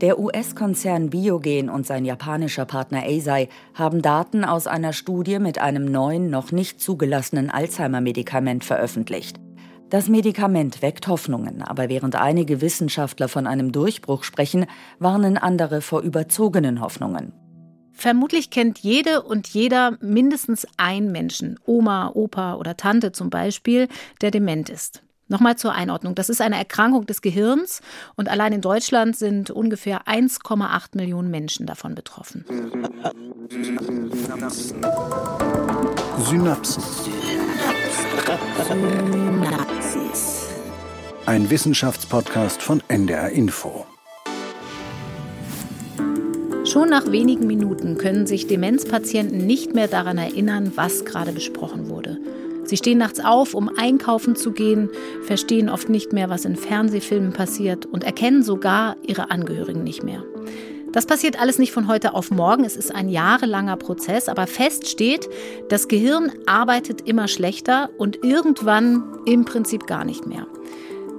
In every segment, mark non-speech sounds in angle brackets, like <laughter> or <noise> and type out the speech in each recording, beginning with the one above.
Der US-Konzern Biogen und sein japanischer Partner Eisai haben Daten aus einer Studie mit einem neuen, noch nicht zugelassenen Alzheimer-Medikament veröffentlicht. Das Medikament weckt Hoffnungen, aber während einige Wissenschaftler von einem Durchbruch sprechen, warnen andere vor überzogenen Hoffnungen. Vermutlich kennt jede und jeder mindestens einen Menschen, Oma, Opa oder Tante zum Beispiel, der dement ist. Nochmal zur Einordnung. Das ist eine Erkrankung des Gehirns und allein in Deutschland sind ungefähr 1,8 Millionen Menschen davon betroffen. Synapsen. Synapsis. Ein Wissenschaftspodcast von NDR Info. Schon nach wenigen Minuten können sich Demenzpatienten nicht mehr daran erinnern, was gerade besprochen wurde. Sie stehen nachts auf, um einkaufen zu gehen, verstehen oft nicht mehr, was in Fernsehfilmen passiert und erkennen sogar ihre Angehörigen nicht mehr. Das passiert alles nicht von heute auf morgen. Es ist ein jahrelanger Prozess, aber fest steht, das Gehirn arbeitet immer schlechter und irgendwann im Prinzip gar nicht mehr.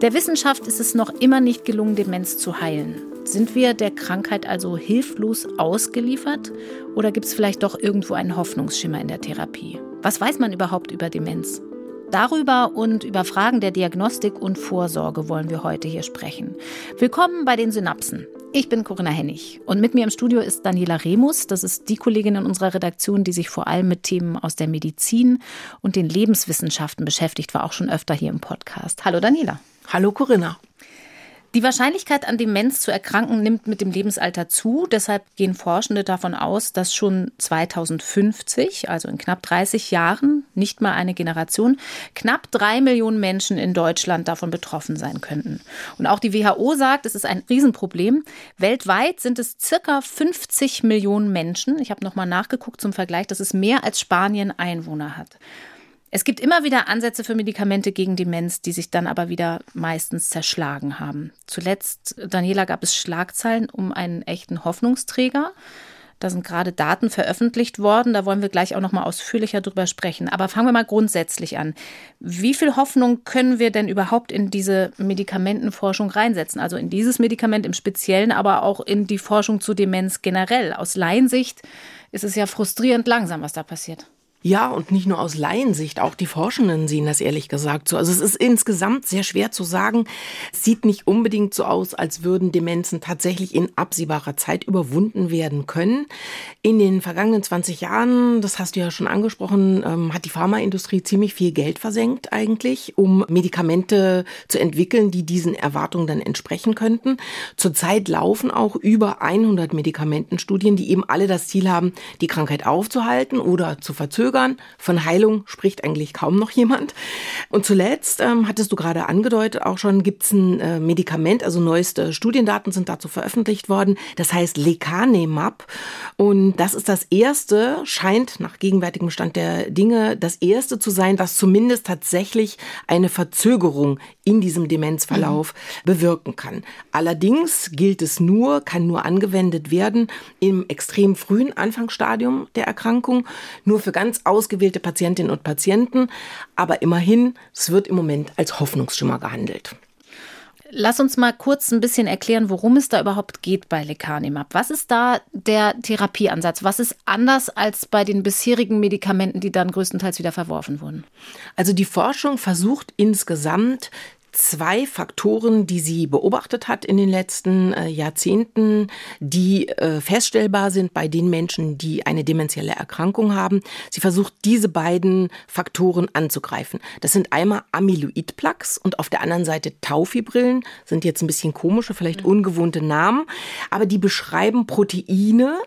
Der Wissenschaft ist es noch immer nicht gelungen, Demenz zu heilen. Sind wir der Krankheit also hilflos ausgeliefert oder gibt es vielleicht doch irgendwo einen Hoffnungsschimmer in der Therapie? Was weiß man überhaupt über Demenz? Darüber und über Fragen der Diagnostik und Vorsorge wollen wir heute hier sprechen. Willkommen bei den Synapsen. Ich bin Corinna Hennig und mit mir im Studio ist Daniela Remus. Das ist die Kollegin in unserer Redaktion, die sich vor allem mit Themen aus der Medizin und den Lebenswissenschaften beschäftigt, war auch schon öfter hier im Podcast. Hallo Daniela. Hallo Corinna. Die Wahrscheinlichkeit, an Demenz zu erkranken, nimmt mit dem Lebensalter zu. Deshalb gehen Forschende davon aus, dass schon 2050, also in knapp 30 Jahren, nicht mal eine Generation, knapp drei Millionen Menschen in Deutschland davon betroffen sein könnten. Und auch die WHO sagt, es ist ein Riesenproblem. Weltweit sind es circa 50 Millionen Menschen. Ich habe nochmal nachgeguckt zum Vergleich. Das ist mehr als Spanien Einwohner hat. Es gibt immer wieder Ansätze für Medikamente gegen Demenz, die sich dann aber wieder meistens zerschlagen haben. Zuletzt, Daniela, gab es Schlagzeilen um einen echten Hoffnungsträger. Da sind gerade Daten veröffentlicht worden. Da wollen wir gleich auch noch mal ausführlicher drüber sprechen. Aber fangen wir mal grundsätzlich an. Wie viel Hoffnung können wir denn überhaupt in diese Medikamentenforschung reinsetzen? Also in dieses Medikament im Speziellen, aber auch in die Forschung zu Demenz generell. Aus Laiensicht ist es ja frustrierend langsam, was da passiert. Ja, und nicht nur aus Laiensicht, auch die Forschenden sehen das ehrlich gesagt so. Also es ist insgesamt sehr schwer zu sagen. Es sieht nicht unbedingt so aus, als würden Demenzen tatsächlich in absehbarer Zeit überwunden werden können. In den vergangenen 20 Jahren, das hast du ja schon angesprochen, ähm, hat die Pharmaindustrie ziemlich viel Geld versenkt eigentlich, um Medikamente zu entwickeln, die diesen Erwartungen dann entsprechen könnten. Zurzeit laufen auch über 100 Medikamentenstudien, die eben alle das Ziel haben, die Krankheit aufzuhalten oder zu verzögern Zögern. Von Heilung spricht eigentlich kaum noch jemand. Und zuletzt, ähm, hattest du gerade angedeutet, auch schon gibt es ein äh, Medikament, also neueste Studiendaten sind dazu veröffentlicht worden. Das heißt Lecanemab. Und das ist das erste, scheint nach gegenwärtigem Stand der Dinge, das erste zu sein, was zumindest tatsächlich eine Verzögerung in diesem Demenzverlauf mhm. bewirken kann. Allerdings gilt es nur, kann nur angewendet werden im extrem frühen Anfangsstadium der Erkrankung, nur für ganz ausgewählte Patientinnen und Patienten. Aber immerhin, es wird im Moment als Hoffnungsschimmer gehandelt. Lass uns mal kurz ein bisschen erklären, worum es da überhaupt geht bei Lecanemab. Was ist da der Therapieansatz? Was ist anders als bei den bisherigen Medikamenten, die dann größtenteils wieder verworfen wurden? Also die Forschung versucht insgesamt zwei Faktoren, die sie beobachtet hat in den letzten äh, Jahrzehnten, die äh, feststellbar sind bei den Menschen, die eine dementielle Erkrankung haben. Sie versucht, diese beiden Faktoren anzugreifen. Das sind einmal Amyloid-Plaques und auf der anderen Seite Taufibrillen, sind jetzt ein bisschen komische, vielleicht ungewohnte Namen, aber die beschreiben Proteine,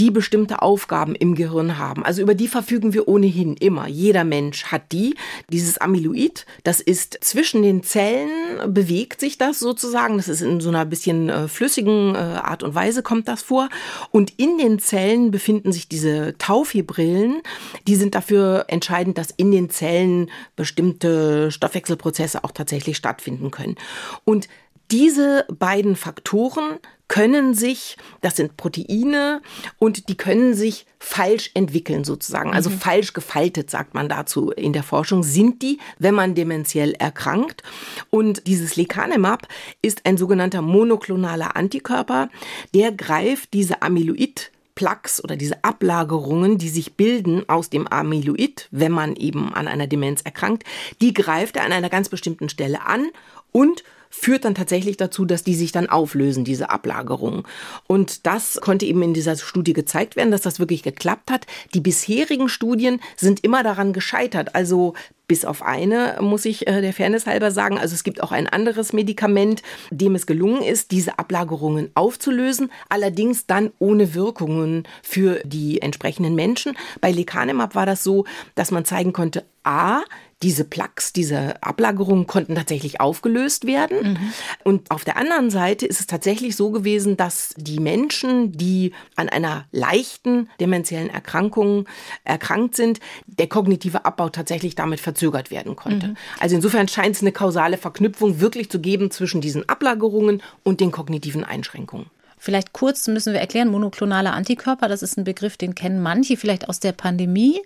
die bestimmte Aufgaben im Gehirn haben. Also über die verfügen wir ohnehin immer. Jeder Mensch hat die. Dieses Amyloid, das ist zwischen den Zellen, bewegt sich das sozusagen. Das ist in so einer bisschen äh, flüssigen äh, Art und Weise kommt das vor. Und in den Zellen befinden sich diese Taufibrillen. Die sind dafür entscheidend, dass in den Zellen bestimmte Stoffwechselprozesse auch tatsächlich stattfinden können. Und diese beiden Faktoren können sich, das sind Proteine und die können sich falsch entwickeln sozusagen, also mhm. falsch gefaltet, sagt man dazu in der Forschung, sind die, wenn man dementiell erkrankt. Und dieses Lecanemab ist ein sogenannter monoklonaler Antikörper, der greift diese Amyloid Plaques oder diese Ablagerungen, die sich bilden aus dem Amyloid, wenn man eben an einer Demenz erkrankt, die greift er an einer ganz bestimmten Stelle an und führt dann tatsächlich dazu, dass die sich dann auflösen, diese Ablagerungen. Und das konnte eben in dieser Studie gezeigt werden, dass das wirklich geklappt hat. Die bisherigen Studien sind immer daran gescheitert. Also bis auf eine, muss ich äh, der Fairness halber sagen. Also es gibt auch ein anderes Medikament, dem es gelungen ist, diese Ablagerungen aufzulösen, allerdings dann ohne Wirkungen für die entsprechenden Menschen. Bei Lecanemab war das so, dass man zeigen konnte, a, diese Plaques, diese Ablagerungen konnten tatsächlich aufgelöst werden. Mhm. Und auf der anderen Seite ist es tatsächlich so gewesen, dass die Menschen, die an einer leichten dementiellen Erkrankung erkrankt sind, der kognitive Abbau tatsächlich damit verzögert werden konnte. Mhm. Also insofern scheint es eine kausale Verknüpfung wirklich zu geben zwischen diesen Ablagerungen und den kognitiven Einschränkungen. Vielleicht kurz müssen wir erklären, monoklonale Antikörper, das ist ein Begriff, den kennen manche vielleicht aus der Pandemie.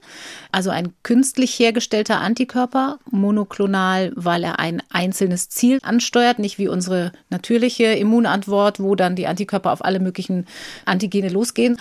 Also ein künstlich hergestellter Antikörper, monoklonal, weil er ein einzelnes Ziel ansteuert, nicht wie unsere natürliche Immunantwort, wo dann die Antikörper auf alle möglichen Antigene losgehen.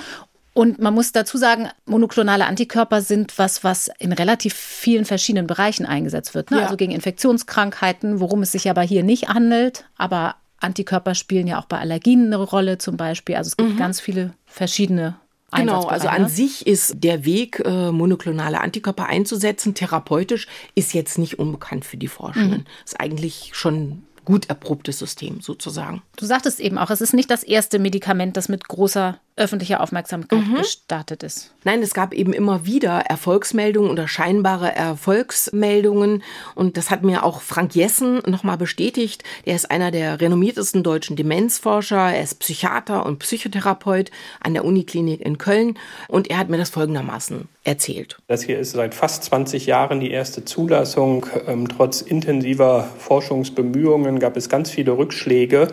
Und man muss dazu sagen, monoklonale Antikörper sind was, was in relativ vielen verschiedenen Bereichen eingesetzt wird. Ne? Ja. Also gegen Infektionskrankheiten, worum es sich aber hier nicht handelt, aber Antikörper spielen ja auch bei Allergien eine Rolle zum Beispiel. Also es gibt mhm. ganz viele verschiedene Genau, also an sich ist der Weg, äh, monoklonale Antikörper einzusetzen, therapeutisch, ist jetzt nicht unbekannt für die Forschenden. Mhm. Ist eigentlich schon gut erprobtes System sozusagen. Du sagtest eben auch, es ist nicht das erste Medikament, das mit großer öffentlicher Aufmerksamkeit mhm. gestartet ist. Nein, es gab eben immer wieder Erfolgsmeldungen oder scheinbare Erfolgsmeldungen. Und das hat mir auch Frank Jessen nochmal bestätigt. Er ist einer der renommiertesten deutschen Demenzforscher. Er ist Psychiater und Psychotherapeut an der Uniklinik in Köln. Und er hat mir das folgendermaßen erzählt. Das hier ist seit fast 20 Jahren die erste Zulassung. Ähm, trotz intensiver Forschungsbemühungen gab es ganz viele Rückschläge.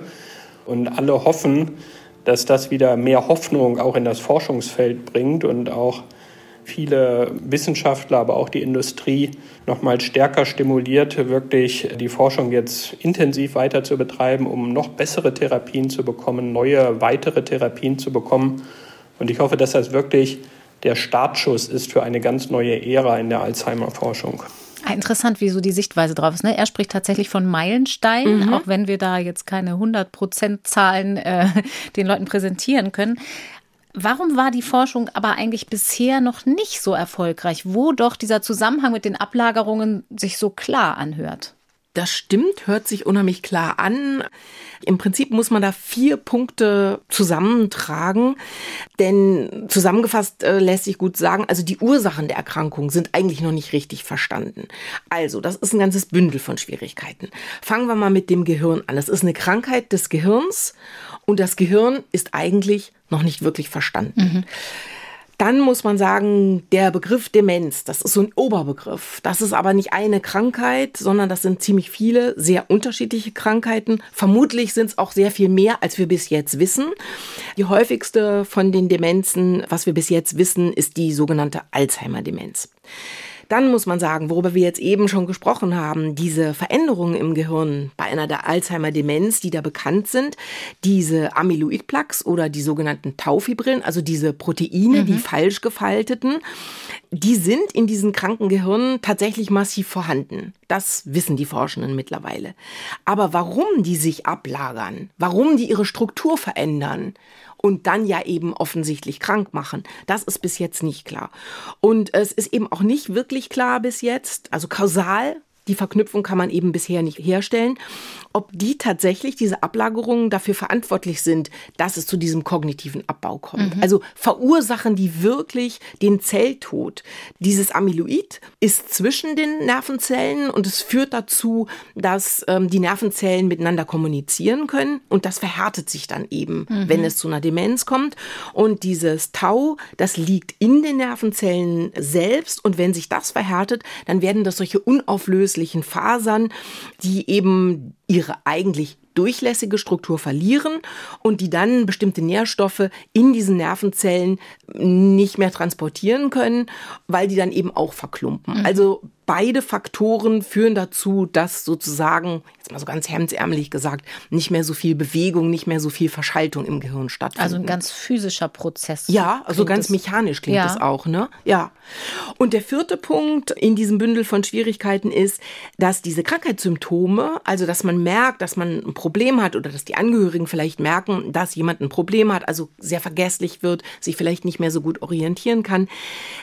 Und alle hoffen, dass das wieder mehr Hoffnung auch in das Forschungsfeld bringt und auch viele Wissenschaftler, aber auch die Industrie noch mal stärker stimuliert, wirklich die Forschung jetzt intensiv weiter zu betreiben, um noch bessere Therapien zu bekommen, neue weitere Therapien zu bekommen. Und ich hoffe, dass das wirklich der Startschuss ist für eine ganz neue Ära in der Alzheimer-Forschung. Ah, interessant, wie so die Sichtweise drauf ist. Ne? Er spricht tatsächlich von Meilensteinen, mhm. auch wenn wir da jetzt keine 100% Zahlen äh, den Leuten präsentieren können. Warum war die Forschung aber eigentlich bisher noch nicht so erfolgreich, wo doch dieser Zusammenhang mit den Ablagerungen sich so klar anhört? Das stimmt, hört sich unheimlich klar an. Im Prinzip muss man da vier Punkte zusammentragen, denn zusammengefasst äh, lässt sich gut sagen, also die Ursachen der Erkrankung sind eigentlich noch nicht richtig verstanden. Also, das ist ein ganzes Bündel von Schwierigkeiten. Fangen wir mal mit dem Gehirn an. Es ist eine Krankheit des Gehirns und das Gehirn ist eigentlich noch nicht wirklich verstanden. Mhm. Dann muss man sagen, der Begriff Demenz, das ist so ein Oberbegriff. Das ist aber nicht eine Krankheit, sondern das sind ziemlich viele, sehr unterschiedliche Krankheiten. Vermutlich sind es auch sehr viel mehr, als wir bis jetzt wissen. Die häufigste von den Demenzen, was wir bis jetzt wissen, ist die sogenannte Alzheimer-Demenz. Dann muss man sagen, worüber wir jetzt eben schon gesprochen haben, diese Veränderungen im Gehirn bei einer der Alzheimer-Demenz, die da bekannt sind, diese Amyloid-Plaques oder die sogenannten Taufibrillen, also diese Proteine, mhm. die falsch gefalteten, die sind in diesen kranken Gehirnen tatsächlich massiv vorhanden. Das wissen die Forschenden mittlerweile. Aber warum die sich ablagern, warum die ihre Struktur verändern, und dann ja eben offensichtlich krank machen. Das ist bis jetzt nicht klar. Und es ist eben auch nicht wirklich klar bis jetzt, also kausal, die Verknüpfung kann man eben bisher nicht herstellen, ob die tatsächlich, diese Ablagerungen dafür verantwortlich sind, dass es zu diesem kognitiven Abbau kommt. Mhm. Also verursachen die wirklich den Zelltod. Dieses Amyloid ist zwischen den Nervenzellen und es führt dazu, dass ähm, die Nervenzellen miteinander kommunizieren können und das verhärtet sich dann eben, mhm. wenn es zu einer Demenz kommt. Und dieses Tau, das liegt in den Nervenzellen selbst und wenn sich das verhärtet, dann werden das solche unauflöslichen Fasern, die eben ihre eigentlich durchlässige Struktur verlieren und die dann bestimmte Nährstoffe in diesen Nervenzellen nicht mehr transportieren können, weil die dann eben auch verklumpen. Mhm. Also beide Faktoren führen dazu, dass sozusagen, jetzt mal so ganz hemdsärmelig gesagt, nicht mehr so viel Bewegung, nicht mehr so viel Verschaltung im Gehirn stattfindet. Also ein ganz physischer Prozess. Ja, also ganz mechanisch klingt ja. es auch, ne? Ja. Und der vierte Punkt in diesem Bündel von Schwierigkeiten ist, dass diese Krankheitssymptome, also dass man merkt, dass man ein Problem hat oder dass die Angehörigen vielleicht merken, dass jemand ein Problem hat, also sehr vergesslich wird, sich vielleicht nicht mehr so gut orientieren kann,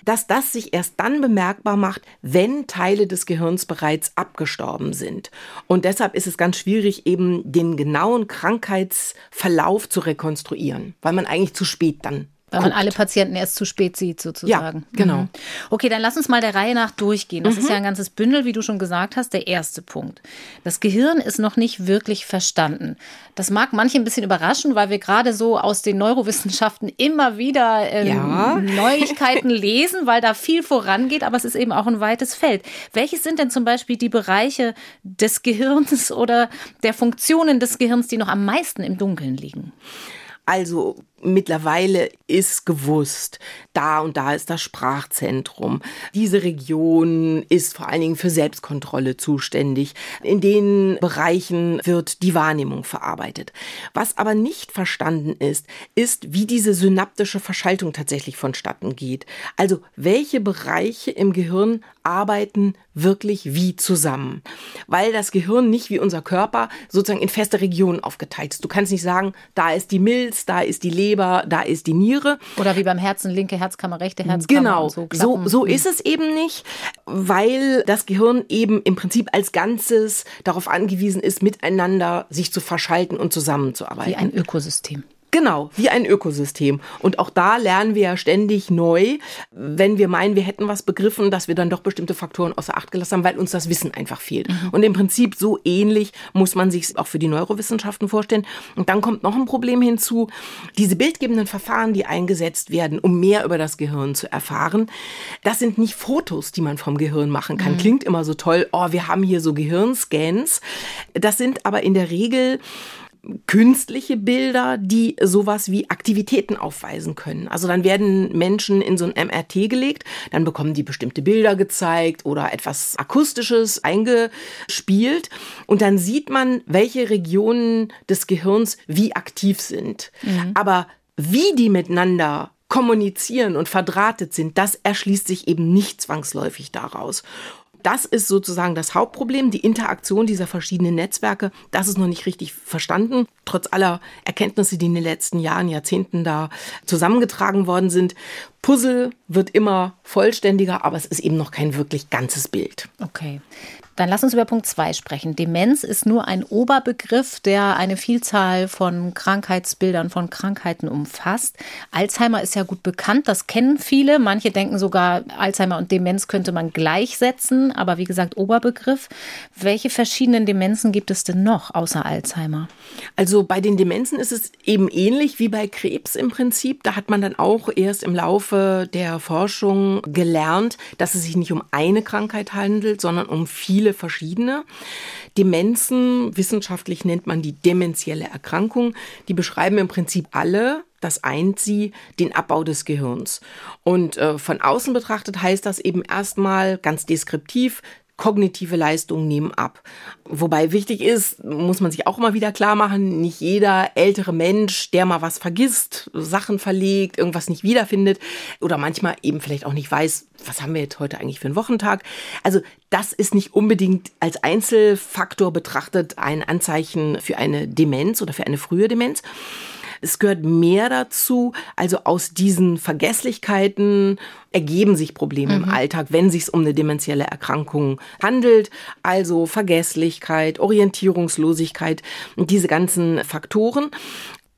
dass das sich erst dann bemerkbar macht, wenn Teile des Gehirns bereits abgestorben sind. Und deshalb ist es ganz schwierig, eben den genauen Krankheitsverlauf zu rekonstruieren, weil man eigentlich zu spät dann weil man alle Patienten erst zu spät sieht, sozusagen. Ja, genau. Mhm. Okay, dann lass uns mal der Reihe nach durchgehen. Das mhm. ist ja ein ganzes Bündel, wie du schon gesagt hast. Der erste Punkt. Das Gehirn ist noch nicht wirklich verstanden. Das mag manche ein bisschen überraschen, weil wir gerade so aus den Neurowissenschaften immer wieder ähm, ja. <laughs> Neuigkeiten lesen, weil da viel vorangeht, aber es ist eben auch ein weites Feld. Welches sind denn zum Beispiel die Bereiche des Gehirns oder der Funktionen des Gehirns, die noch am meisten im Dunkeln liegen? Also mittlerweile ist gewusst, da und da ist das Sprachzentrum. Diese Region ist vor allen Dingen für Selbstkontrolle zuständig. In den Bereichen wird die Wahrnehmung verarbeitet. Was aber nicht verstanden ist, ist, wie diese synaptische Verschaltung tatsächlich vonstatten geht. Also welche Bereiche im Gehirn arbeiten wirklich wie zusammen. Weil das Gehirn nicht wie unser Körper sozusagen in feste Regionen aufgeteilt ist. Du kannst nicht sagen, da ist die Milz, da ist die Leber, da ist die Niere. Oder wie beim Herzen, linke Herzkammer, rechte Herzkammer. Genau, so, so, so ist es eben nicht, weil das Gehirn eben im Prinzip als Ganzes darauf angewiesen ist, miteinander sich zu verschalten und zusammenzuarbeiten. Wie ein Ökosystem. Genau, wie ein Ökosystem. Und auch da lernen wir ja ständig neu, wenn wir meinen, wir hätten was begriffen, dass wir dann doch bestimmte Faktoren außer Acht gelassen haben, weil uns das Wissen einfach fehlt. Mhm. Und im Prinzip so ähnlich muss man sich auch für die Neurowissenschaften vorstellen. Und dann kommt noch ein Problem hinzu. Diese bildgebenden Verfahren, die eingesetzt werden, um mehr über das Gehirn zu erfahren, das sind nicht Fotos, die man vom Gehirn machen kann. Mhm. Klingt immer so toll, oh, wir haben hier so Gehirnscans. Das sind aber in der Regel künstliche Bilder, die sowas wie Aktivitäten aufweisen können. Also dann werden Menschen in so ein MRT gelegt, dann bekommen die bestimmte Bilder gezeigt oder etwas Akustisches eingespielt und dann sieht man, welche Regionen des Gehirns wie aktiv sind. Mhm. Aber wie die miteinander kommunizieren und verdrahtet sind, das erschließt sich eben nicht zwangsläufig daraus das ist sozusagen das Hauptproblem, die Interaktion dieser verschiedenen Netzwerke. Das ist noch nicht richtig verstanden, trotz aller Erkenntnisse, die in den letzten Jahren, Jahrzehnten da zusammengetragen worden sind. Puzzle wird immer vollständiger, aber es ist eben noch kein wirklich ganzes Bild. Okay. Dann lass uns über Punkt 2 sprechen. Demenz ist nur ein Oberbegriff, der eine Vielzahl von Krankheitsbildern, von Krankheiten umfasst. Alzheimer ist ja gut bekannt, das kennen viele. Manche denken sogar, Alzheimer und Demenz könnte man gleichsetzen, aber wie gesagt, Oberbegriff. Welche verschiedenen Demenzen gibt es denn noch außer Alzheimer? Also bei den Demenzen ist es eben ähnlich wie bei Krebs im Prinzip. Da hat man dann auch erst im Laufe der Forschung gelernt, dass es sich nicht um eine Krankheit handelt, sondern um viele verschiedene. Demenzen, wissenschaftlich nennt man die dementielle Erkrankung, die beschreiben im Prinzip alle, das eint sie, den Abbau des Gehirns. Und äh, von außen betrachtet heißt das eben erstmal ganz deskriptiv, kognitive Leistungen nehmen ab. Wobei wichtig ist, muss man sich auch immer wieder klar machen, nicht jeder ältere Mensch, der mal was vergisst, Sachen verlegt, irgendwas nicht wiederfindet oder manchmal eben vielleicht auch nicht weiß, was haben wir jetzt heute eigentlich für einen Wochentag. Also das ist nicht unbedingt als Einzelfaktor betrachtet ein Anzeichen für eine Demenz oder für eine frühe Demenz. Es gehört mehr dazu. Also aus diesen Vergesslichkeiten ergeben sich Probleme mhm. im Alltag, wenn es sich um eine dementielle Erkrankung handelt. Also Vergesslichkeit, Orientierungslosigkeit, diese ganzen Faktoren.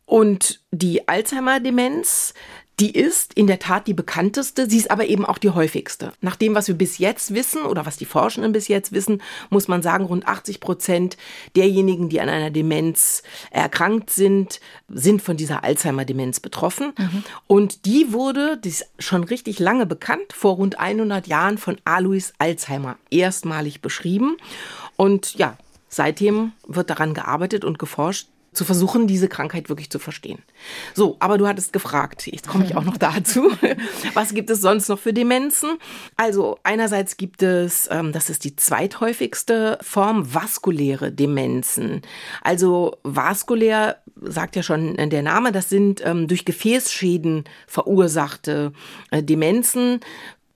Und die Alzheimer-Demenz, die ist in der Tat die bekannteste, sie ist aber eben auch die häufigste. Nach dem, was wir bis jetzt wissen oder was die Forschenden bis jetzt wissen, muss man sagen, rund 80 Prozent derjenigen, die an einer Demenz erkrankt sind, sind von dieser Alzheimer-Demenz betroffen. Mhm. Und die wurde, die ist schon richtig lange bekannt, vor rund 100 Jahren von Alois Alzheimer erstmalig beschrieben. Und ja, seitdem wird daran gearbeitet und geforscht, zu versuchen, diese Krankheit wirklich zu verstehen. So, aber du hattest gefragt, jetzt komme ich auch noch dazu, <laughs> was gibt es sonst noch für Demenzen? Also einerseits gibt es, ähm, das ist die zweithäufigste Form, vaskuläre Demenzen. Also vaskulär sagt ja schon der Name, das sind ähm, durch Gefäßschäden verursachte äh, Demenzen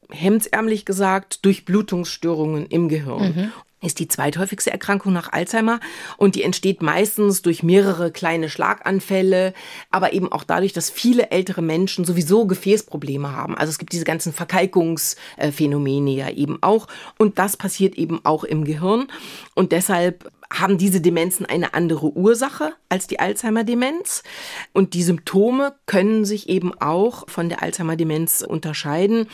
hemdsärmlich gesagt, durch Blutungsstörungen im Gehirn. Mhm ist die zweithäufigste Erkrankung nach Alzheimer und die entsteht meistens durch mehrere kleine Schlaganfälle, aber eben auch dadurch, dass viele ältere Menschen sowieso Gefäßprobleme haben. Also es gibt diese ganzen Verkalkungsphänomene ja eben auch und das passiert eben auch im Gehirn und deshalb haben diese Demenzen eine andere Ursache als die Alzheimer-Demenz. Und die Symptome können sich eben auch von der Alzheimer-Demenz unterscheiden.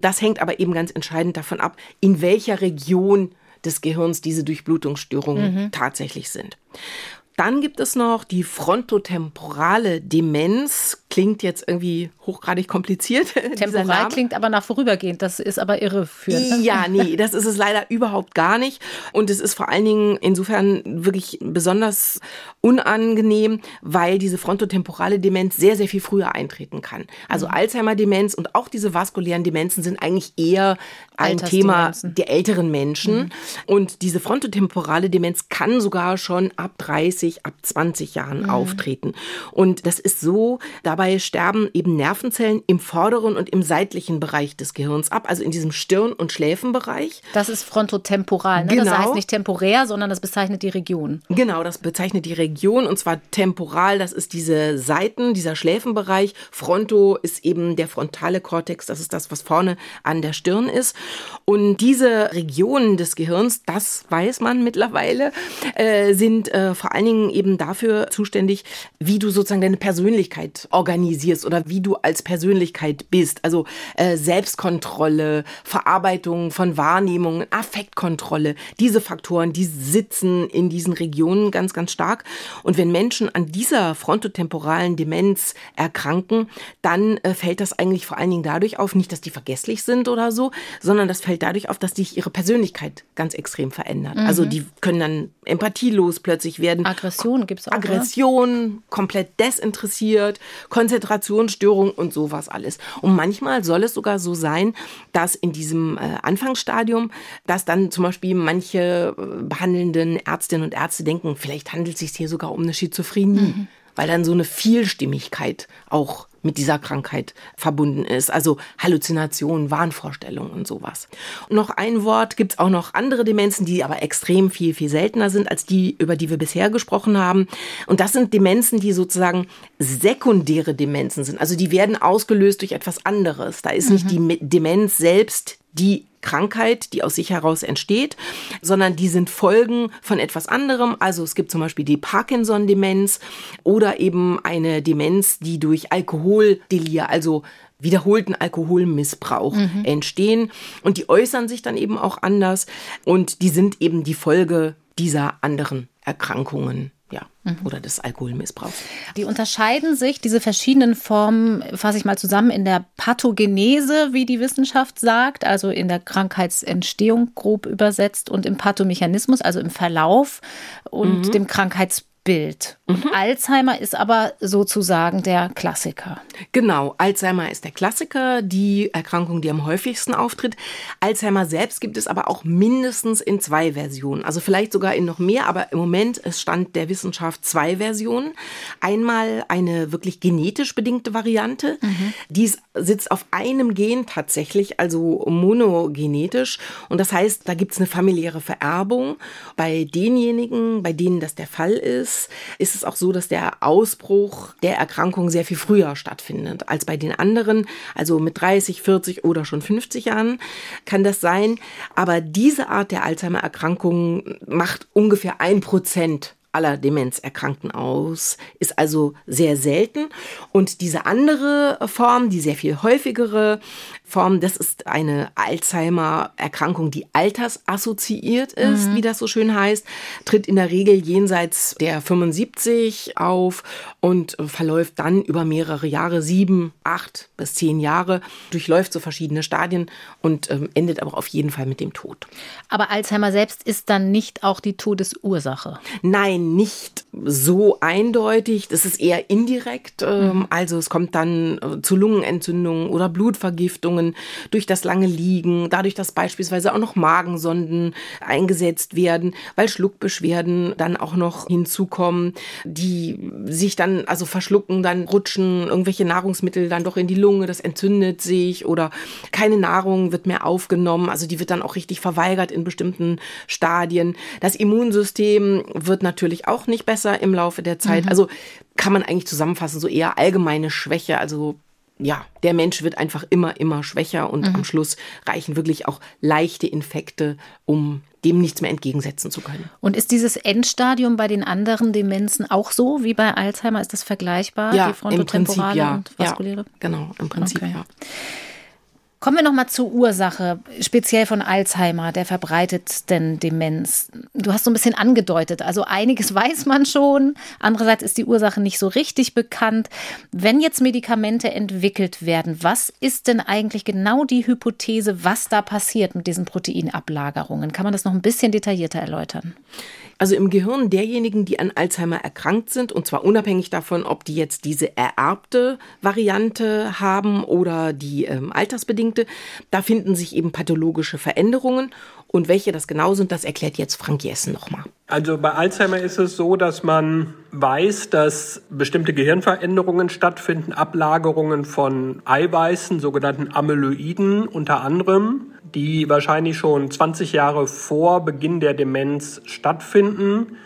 Das hängt aber eben ganz entscheidend davon ab, in welcher Region des Gehirns diese Durchblutungsstörungen mhm. tatsächlich sind. Dann gibt es noch die frontotemporale Demenz. Klingt jetzt irgendwie hochgradig kompliziert. <laughs> Temporal klingt aber nach vorübergehend. Das ist aber irreführend. Ja, nee, <laughs> das ist es leider überhaupt gar nicht. Und es ist vor allen Dingen insofern wirklich besonders unangenehm, weil diese frontotemporale Demenz sehr, sehr viel früher eintreten kann. Also mhm. Alzheimer-Demenz und auch diese vaskulären Demenzen sind eigentlich eher ein Thema der älteren Menschen. Mhm. Und diese frontotemporale Demenz kann sogar schon ab 30, ab 20 Jahren mhm. auftreten. Und das ist so, dabei sterben eben Nervenzellen im vorderen und im seitlichen Bereich des Gehirns ab, also in diesem Stirn- und Schläfenbereich. Das ist frontotemporal, ne? genau. das heißt nicht temporär, sondern das bezeichnet die Region. Genau, das bezeichnet die Region und zwar temporal, das ist diese Seiten, dieser Schläfenbereich. Fronto ist eben der frontale Kortex, das ist das, was vorne an der Stirn ist. Und diese Regionen des Gehirns, das weiß man mittlerweile, äh, sind äh, vor allen Dingen eben dafür zuständig, wie du sozusagen deine Persönlichkeit organisierst oder wie du als Persönlichkeit bist. Also äh, Selbstkontrolle, Verarbeitung von Wahrnehmungen, Affektkontrolle. Diese Faktoren, die sitzen in diesen Regionen ganz, ganz stark. Und wenn Menschen an dieser frontotemporalen Demenz erkranken, dann äh, fällt das eigentlich vor allen Dingen dadurch auf, nicht, dass die vergesslich sind oder so, sondern das fällt dadurch auf, dass sich ihre Persönlichkeit ganz extrem verändert. Mhm. Also die können dann empathielos plötzlich werden. Aggression gibt es auch. Aggression, oder? komplett desinteressiert, Konzentrationsstörung und sowas alles. Und manchmal soll es sogar so sein, dass in diesem äh, Anfangsstadium, dass dann zum Beispiel manche äh, behandelnden Ärztinnen und Ärzte denken, vielleicht handelt es sich hier sogar um eine Schizophrenie. Mhm weil dann so eine Vielstimmigkeit auch mit dieser Krankheit verbunden ist. Also Halluzinationen, Wahnvorstellungen und sowas. Und noch ein Wort, gibt es auch noch andere Demenzen, die aber extrem viel, viel seltener sind als die, über die wir bisher gesprochen haben. Und das sind Demenzen, die sozusagen sekundäre Demenzen sind. Also die werden ausgelöst durch etwas anderes. Da ist mhm. nicht die Demenz selbst die Krankheit, die aus sich heraus entsteht, sondern die sind Folgen von etwas anderem. Also es gibt zum Beispiel die Parkinson-Demenz oder eben eine Demenz, die durch Alkoholdelir, also wiederholten Alkoholmissbrauch mhm. entstehen. Und die äußern sich dann eben auch anders und die sind eben die Folge dieser anderen Erkrankungen ja, mhm. oder des Alkoholmissbrauchs. Die unterscheiden sich, diese verschiedenen Formen, fasse ich mal zusammen, in der Pathogenese, wie die Wissenschaft sagt, also in der Krankheitsentstehung grob übersetzt und im Pathomechanismus, also im Verlauf und mhm. dem Krankheitsbild. Und mhm. Alzheimer ist aber sozusagen der Klassiker. Genau, Alzheimer ist der Klassiker, die Erkrankung, die am häufigsten auftritt. Alzheimer selbst gibt es aber auch mindestens in zwei Versionen, also vielleicht sogar in noch mehr, aber im Moment ist Stand der Wissenschaft zwei Versionen. Einmal eine wirklich genetisch bedingte Variante, mhm. die sitzt auf einem Gen tatsächlich, also monogenetisch. Und das heißt, da gibt es eine familiäre Vererbung. Bei denjenigen, bei denen das der Fall ist, ist es auch so, dass der Ausbruch der Erkrankung sehr viel früher stattfindet als bei den anderen. Also mit 30, 40 oder schon 50 Jahren kann das sein. Aber diese Art der Alzheimer-Erkrankung macht ungefähr ein Prozent aller Demenzerkrankten aus, ist also sehr selten. Und diese andere Form, die sehr viel häufigere Form, das ist eine Alzheimer-Erkrankung, die altersassoziiert ist, mhm. wie das so schön heißt, tritt in der Regel jenseits der 75 auf und verläuft dann über mehrere Jahre, sieben, acht bis zehn Jahre, durchläuft so verschiedene Stadien und ähm, endet aber auf jeden Fall mit dem Tod. Aber Alzheimer selbst ist dann nicht auch die Todesursache? Nein, nicht so eindeutig. Das ist eher indirekt. Ähm, mhm. Also es kommt dann äh, zu Lungenentzündungen oder Blutvergiftungen durch das lange Liegen, dadurch, dass beispielsweise auch noch Magensonden eingesetzt werden, weil Schluckbeschwerden dann auch noch hinzukommen, die sich dann also verschlucken, dann rutschen irgendwelche Nahrungsmittel dann doch in die Lunge, das entzündet sich oder keine Nahrung wird mehr aufgenommen, also die wird dann auch richtig verweigert in bestimmten Stadien. Das Immunsystem wird natürlich auch nicht besser im Laufe der Zeit. Mhm. Also kann man eigentlich zusammenfassen, so eher allgemeine Schwäche, also ja, der Mensch wird einfach immer, immer schwächer und mhm. am Schluss reichen wirklich auch leichte Infekte, um dem nichts mehr entgegensetzen zu können. Und ist dieses Endstadium bei den anderen Demenzen auch so wie bei Alzheimer? Ist das vergleichbar? Ja, im Prinzip ja. Ja, genau, im Prinzip okay. ja. Kommen wir noch mal zur Ursache, speziell von Alzheimer, der verbreitetsten Demenz. Du hast so ein bisschen angedeutet, also einiges <laughs> weiß man schon, andererseits ist die Ursache nicht so richtig bekannt. Wenn jetzt Medikamente entwickelt werden, was ist denn eigentlich genau die Hypothese, was da passiert mit diesen Proteinablagerungen? Kann man das noch ein bisschen detaillierter erläutern? Also im Gehirn derjenigen, die an Alzheimer erkrankt sind, und zwar unabhängig davon, ob die jetzt diese ererbte Variante haben oder die ähm, altersbedingte, da finden sich eben pathologische Veränderungen. Und welche das genau sind, das erklärt jetzt Frank Jessen nochmal. Also bei Alzheimer ist es so, dass man weiß, dass bestimmte Gehirnveränderungen stattfinden, Ablagerungen von Eiweißen, sogenannten Amyloiden unter anderem die wahrscheinlich schon 20 Jahre vor Beginn der Demenz stattfinden,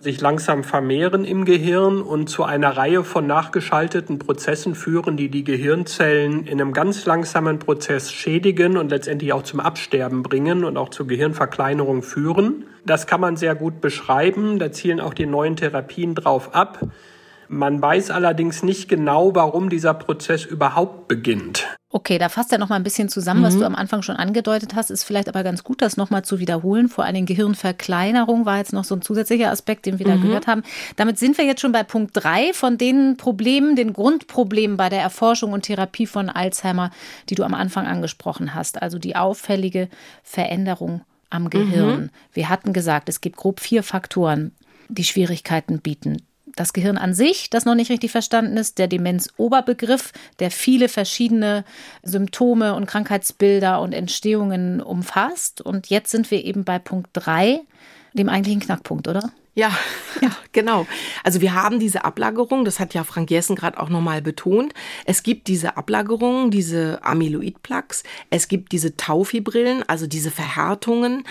sich langsam vermehren im Gehirn und zu einer Reihe von nachgeschalteten Prozessen führen, die die Gehirnzellen in einem ganz langsamen Prozess schädigen und letztendlich auch zum Absterben bringen und auch zur Gehirnverkleinerung führen. Das kann man sehr gut beschreiben, da zielen auch die neuen Therapien drauf ab. Man weiß allerdings nicht genau, warum dieser Prozess überhaupt beginnt. Okay, da fasst er noch mal ein bisschen zusammen, mhm. was du am Anfang schon angedeutet hast. Ist vielleicht aber ganz gut, das noch mal zu wiederholen. Vor allem Gehirnverkleinerung war jetzt noch so ein zusätzlicher Aspekt, den wir mhm. da gehört haben. Damit sind wir jetzt schon bei Punkt drei von den Problemen, den Grundproblemen bei der Erforschung und Therapie von Alzheimer, die du am Anfang angesprochen hast. Also die auffällige Veränderung am Gehirn. Mhm. Wir hatten gesagt, es gibt grob vier Faktoren, die Schwierigkeiten bieten das Gehirn an sich, das noch nicht richtig verstanden ist, der Demenz-Oberbegriff, der viele verschiedene Symptome und Krankheitsbilder und Entstehungen umfasst. Und jetzt sind wir eben bei Punkt 3, dem eigentlichen Knackpunkt, oder? Ja, <laughs> ja, genau. Also wir haben diese Ablagerung, das hat ja Frank Jessen gerade auch nochmal betont. Es gibt diese Ablagerungen, diese Amyloid-Plaques, es gibt diese Taufibrillen, also diese Verhärtungen.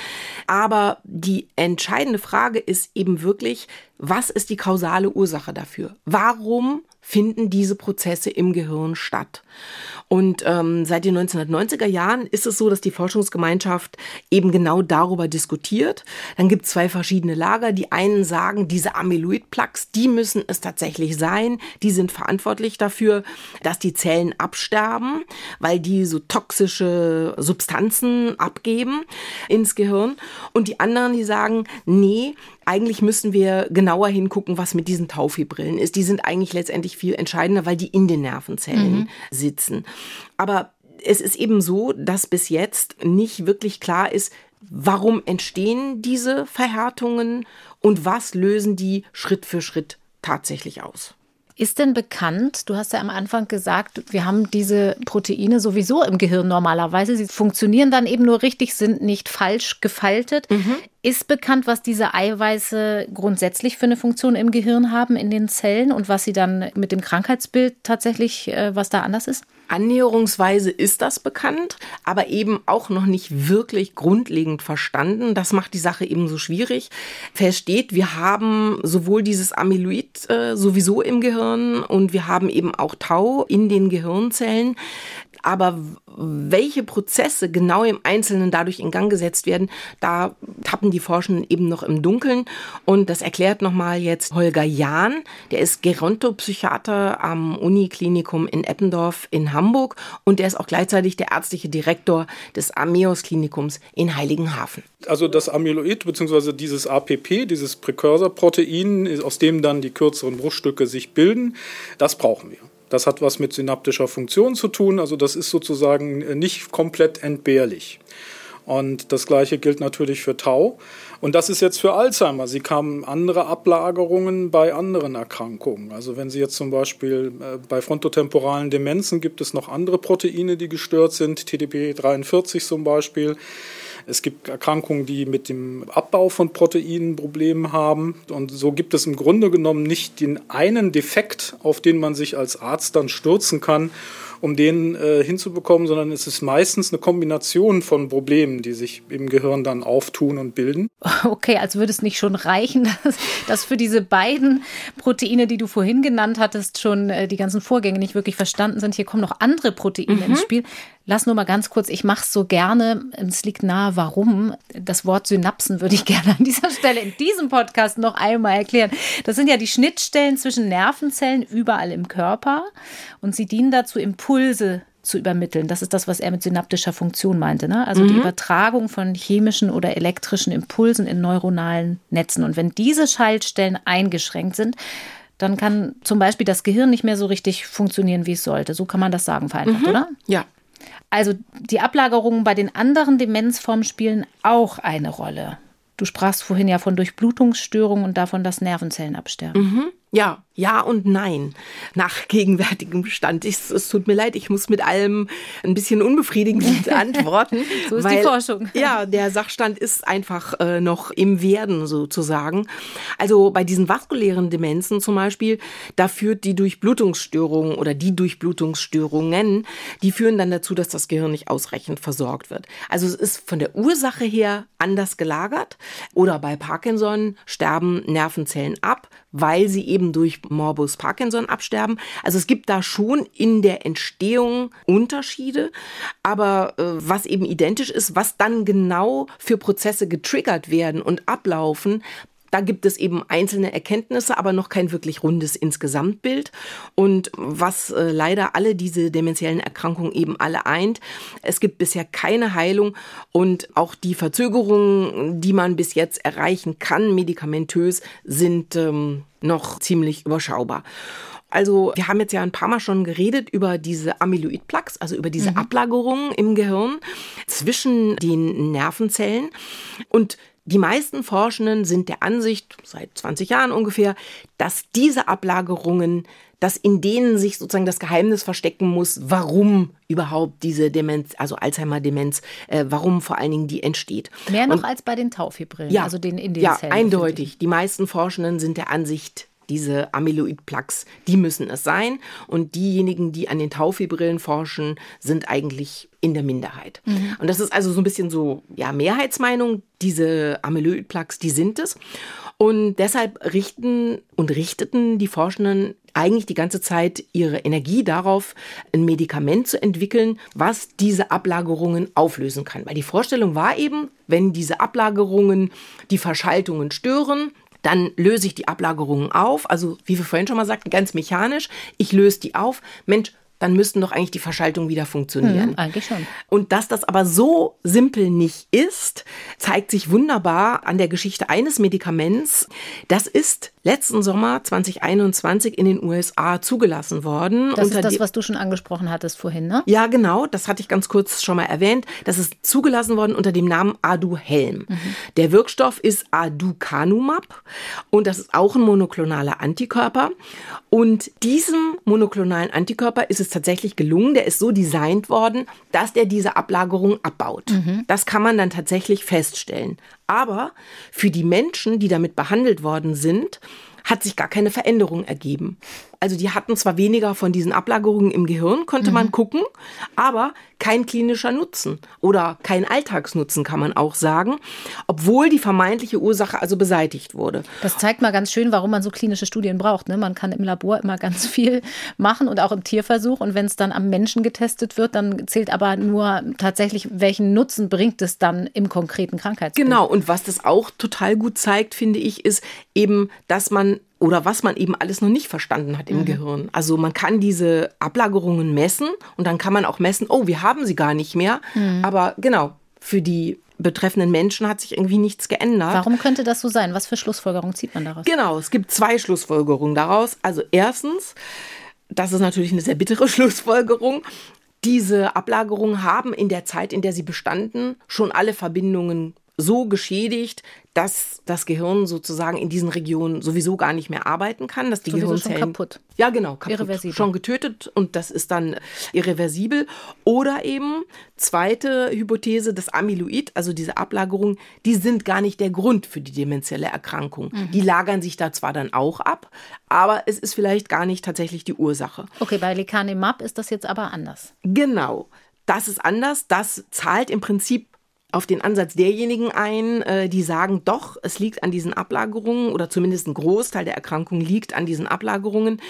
Aber die entscheidende Frage ist eben wirklich, was ist die kausale Ursache dafür? Warum finden diese Prozesse im Gehirn statt? Und ähm, seit den 1990er Jahren ist es so, dass die Forschungsgemeinschaft eben genau darüber diskutiert. Dann gibt es zwei verschiedene Lager. Die einen sagen, diese Amyloid-Plaques, die müssen es tatsächlich sein. Die sind verantwortlich dafür, dass die Zellen absterben, weil die so toxische Substanzen abgeben ins Gehirn. Und die anderen, die sagen, nee, eigentlich müssen wir genauer hingucken, was mit diesen Taufibrillen ist. Die sind eigentlich letztendlich viel entscheidender, weil die in den Nervenzellen mhm. sitzen. Aber es ist eben so, dass bis jetzt nicht wirklich klar ist, warum entstehen diese Verhärtungen und was lösen die Schritt für Schritt tatsächlich aus. Ist denn bekannt, du hast ja am Anfang gesagt, wir haben diese Proteine sowieso im Gehirn normalerweise. Sie funktionieren dann eben nur richtig, sind nicht falsch gefaltet. Mhm. Ist bekannt, was diese Eiweiße grundsätzlich für eine Funktion im Gehirn haben, in den Zellen und was sie dann mit dem Krankheitsbild tatsächlich, äh, was da anders ist? Annäherungsweise ist das bekannt, aber eben auch noch nicht wirklich grundlegend verstanden. Das macht die Sache eben so schwierig. Versteht, wir haben sowohl dieses Amyloid äh, sowieso im Gehirn und wir haben eben auch Tau in den Gehirnzellen. Aber welche Prozesse genau im Einzelnen dadurch in Gang gesetzt werden, da tappen die Forschenden eben noch im Dunkeln. Und das erklärt nochmal jetzt Holger Jahn. Der ist Gerontopsychiater am Uniklinikum in Eppendorf in Hamburg und der ist auch gleichzeitig der ärztliche Direktor des Ameos Klinikums in Heiligenhafen. Also das Amyloid bzw. dieses APP, dieses Präkursorprotein, aus dem dann die kürzeren Bruchstücke sich bilden, das brauchen wir. Das hat was mit synaptischer Funktion zu tun, also das ist sozusagen nicht komplett entbehrlich. Und das gleiche gilt natürlich für Tau. Und das ist jetzt für Alzheimer. Sie kamen andere Ablagerungen bei anderen Erkrankungen. Also wenn Sie jetzt zum Beispiel äh, bei frontotemporalen Demenzen gibt es noch andere Proteine, die gestört sind, TDP43 zum Beispiel. Es gibt Erkrankungen, die mit dem Abbau von Proteinen Probleme haben. Und so gibt es im Grunde genommen nicht den einen Defekt, auf den man sich als Arzt dann stürzen kann um den äh, hinzubekommen, sondern es ist meistens eine Kombination von Problemen, die sich im Gehirn dann auftun und bilden. <laughs> Okay, als würde es nicht schon reichen, <laughs> dass, dass für diese beiden Proteine, die du vorhin genannt hattest, schon äh, die ganzen Vorgänge nicht wirklich verstanden sind. Hier kommen noch andere Proteine mhm. ins Spiel. Lass nur mal ganz kurz, ich mache es so gerne, es liegt nahe, warum. Das Wort Synapsen würde ich <laughs> gerne an dieser Stelle in diesem Podcast noch einmal erklären. Das sind ja die Schnittstellen zwischen Nervenzellen überall im Körper und sie dienen dazu, Impulse zu übermitteln. Das ist das, was er mit synaptischer Funktion meinte. Ne? Also mhm. die Übertragung von chemischen oder elektrischen Impulsen in neuronalen Netzen. Und wenn diese Schaltstellen eingeschränkt sind, dann kann zum Beispiel das Gehirn nicht mehr so richtig funktionieren, wie es sollte. So kann man das sagen, vereinfacht, mhm. oder? Ja, also die Ablagerungen bei den anderen Demenzformen spielen auch eine Rolle. Du sprachst vorhin ja von Durchblutungsstörungen und davon, dass Nervenzellen absterben. Mhm. Ja, ja und nein. Nach gegenwärtigem Stand. Ich, es tut mir leid, ich muss mit allem ein bisschen unbefriedigend <laughs> antworten. so ist weil, die Forschung. Ja, der Sachstand ist einfach äh, noch im Werden sozusagen. Also bei diesen vaskulären Demenzen zum Beispiel, da führt die Durchblutungsstörung oder die Durchblutungsstörungen, die führen dann dazu, dass das Gehirn nicht ausreichend versorgt wird. Also es ist von der Ursache her anders gelagert. Oder bei Parkinson sterben Nervenzellen ab, weil sie eben durch Morbus Parkinson absterben. Also es gibt da schon in der Entstehung Unterschiede, aber äh, was eben identisch ist, was dann genau für Prozesse getriggert werden und ablaufen, da gibt es eben einzelne Erkenntnisse, aber noch kein wirklich rundes Insgesamtbild. Und was äh, leider alle diese dementiellen Erkrankungen eben alle eint, es gibt bisher keine Heilung und auch die Verzögerungen, die man bis jetzt erreichen kann, medikamentös, sind ähm, noch ziemlich überschaubar. Also wir haben jetzt ja ein paar Mal schon geredet über diese Amyloid-Plaques, also über diese mhm. Ablagerungen im Gehirn zwischen den Nervenzellen. Und die meisten Forschenden sind der Ansicht, seit 20 Jahren ungefähr, dass diese Ablagerungen, dass in denen sich sozusagen das Geheimnis verstecken muss, warum überhaupt diese Demenz, also Alzheimer-Demenz, äh, warum vor allen Dingen die entsteht. Mehr noch Und, als bei den Taufibrillen, ja, also den in den ja, Zellen. Ja, eindeutig. Die meisten Forschenden sind der Ansicht, diese Amyloid-Plaques, die müssen es sein. Und diejenigen, die an den Taufibrillen forschen, sind eigentlich in der Minderheit. Mhm. Und das ist also so ein bisschen so, ja, Mehrheitsmeinung. Diese Amyloid-Plaques, die sind es. Und deshalb richten und richteten die Forschenden eigentlich die ganze Zeit ihre Energie darauf, ein Medikament zu entwickeln, was diese Ablagerungen auflösen kann. Weil die Vorstellung war eben, wenn diese Ablagerungen die Verschaltungen stören, dann löse ich die Ablagerungen auf. Also, wie wir vorhin schon mal sagten, ganz mechanisch. Ich löse die auf. Mensch, dann müssten doch eigentlich die Verschaltungen wieder funktionieren. Hm, eigentlich schon. Und dass das aber so simpel nicht ist, zeigt sich wunderbar an der Geschichte eines Medikaments. Das ist letzten Sommer 2021 in den USA zugelassen worden. Das ist das, was du schon angesprochen hattest vorhin, ne? Ja, genau. Das hatte ich ganz kurz schon mal erwähnt. Das ist zugelassen worden unter dem Namen Aduhelm. Mhm. Der Wirkstoff ist Aducanumab und das ist auch ein monoklonaler Antikörper. Und diesem monoklonalen Antikörper ist es tatsächlich gelungen, der ist so designt worden, dass der diese Ablagerung abbaut. Mhm. Das kann man dann tatsächlich feststellen. Aber für die Menschen, die damit behandelt worden sind, hat sich gar keine Veränderung ergeben. Also die hatten zwar weniger von diesen Ablagerungen im Gehirn, konnte mhm. man gucken, aber kein klinischer Nutzen oder kein Alltagsnutzen, kann man auch sagen, obwohl die vermeintliche Ursache also beseitigt wurde. Das zeigt mal ganz schön, warum man so klinische Studien braucht. Ne? Man kann im Labor immer ganz viel machen und auch im Tierversuch. Und wenn es dann am Menschen getestet wird, dann zählt aber nur tatsächlich, welchen Nutzen bringt es dann im konkreten Krankheitsbild. Genau, und was das auch total gut zeigt, finde ich, ist eben, dass man oder was man eben alles noch nicht verstanden hat im mhm. Gehirn. Also man kann diese Ablagerungen messen und dann kann man auch messen, oh, wir haben sie gar nicht mehr. Mhm. Aber genau, für die betreffenden Menschen hat sich irgendwie nichts geändert. Warum könnte das so sein? Was für Schlussfolgerungen zieht man daraus? Genau, es gibt zwei Schlussfolgerungen daraus. Also erstens, das ist natürlich eine sehr bittere <laughs> Schlussfolgerung. Diese Ablagerungen haben in der Zeit, in der sie bestanden, schon alle Verbindungen so geschädigt, dass das Gehirn sozusagen in diesen Regionen sowieso gar nicht mehr arbeiten kann, dass die sowieso Gehirnzellen schon kaputt. Ja, genau, kaputt, irreversibel. schon getötet und das ist dann irreversibel oder eben zweite Hypothese, das Amyloid, also diese Ablagerung, die sind gar nicht der Grund für die demenzielle Erkrankung. Mhm. Die lagern sich da zwar dann auch ab, aber es ist vielleicht gar nicht tatsächlich die Ursache. Okay, bei Lecanemab ist das jetzt aber anders. Genau. Das ist anders. Das zahlt im Prinzip auf den Ansatz derjenigen ein, äh, die sagen, doch, es liegt an diesen Ablagerungen oder zumindest ein Großteil der Erkrankung liegt an diesen Ablagerungen.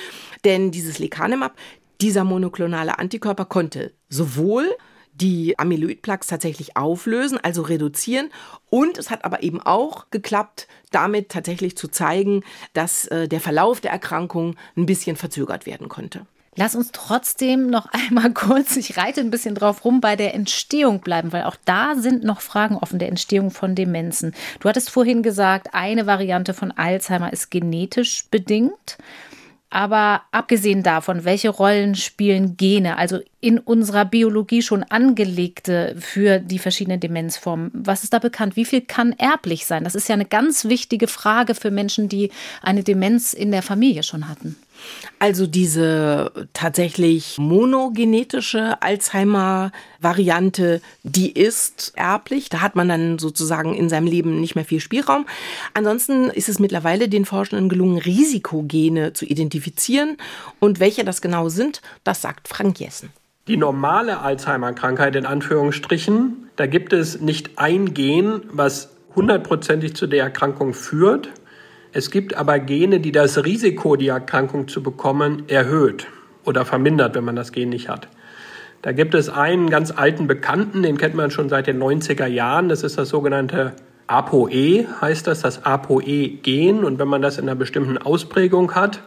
Denn dieses Lecanemab, dieser monoklonale Antikörper konnte sowohl die Amyloidplaques tatsächlich auflösen, also reduzieren. Und es hat aber eben auch geklappt, damit tatsächlich zu zeigen, dass äh, der Verlauf der Erkrankung ein bisschen verzögert werden konnte. Lass uns trotzdem noch <laughs> einmal kurz, ich reite ein bisschen drauf rum, bei der Entstehung bleiben, weil auch da sind noch Fragen offen der Entstehung von Demenzen. Du hattest vorhin gesagt, eine Variante von Alzheimer ist genetisch bedingt. Aber abgesehen davon, welche Rollen spielen Gene, also in unserer Biologie schon angelegte für die verschiedenen Demenzformen? Was ist da bekannt? Wie viel kann erblich sein? Das ist ja eine ganz wichtige Frage für Menschen, die eine Demenz in der Familie schon hatten. Also diese tatsächlich monogenetische Alzheimer-Variante, die ist erblich. Da hat man dann sozusagen in seinem Leben nicht mehr viel Spielraum. Ansonsten ist es mittlerweile den Forschenden gelungen, Risikogene zu identifizieren. Und welche das genau sind, das sagt Frank Jessen. Die normale Alzheimer-Krankheit in Anführungsstrichen, da gibt es nicht ein Gen, was hundertprozentig zu der Erkrankung führt, es gibt aber Gene, die das Risiko, die Erkrankung zu bekommen, erhöht oder vermindert, wenn man das Gen nicht hat. Da gibt es einen ganz alten Bekannten, den kennt man schon seit den 90er Jahren. Das ist das sogenannte ApoE, heißt das, das ApoE-Gen. Und wenn man das in einer bestimmten Ausprägung hat,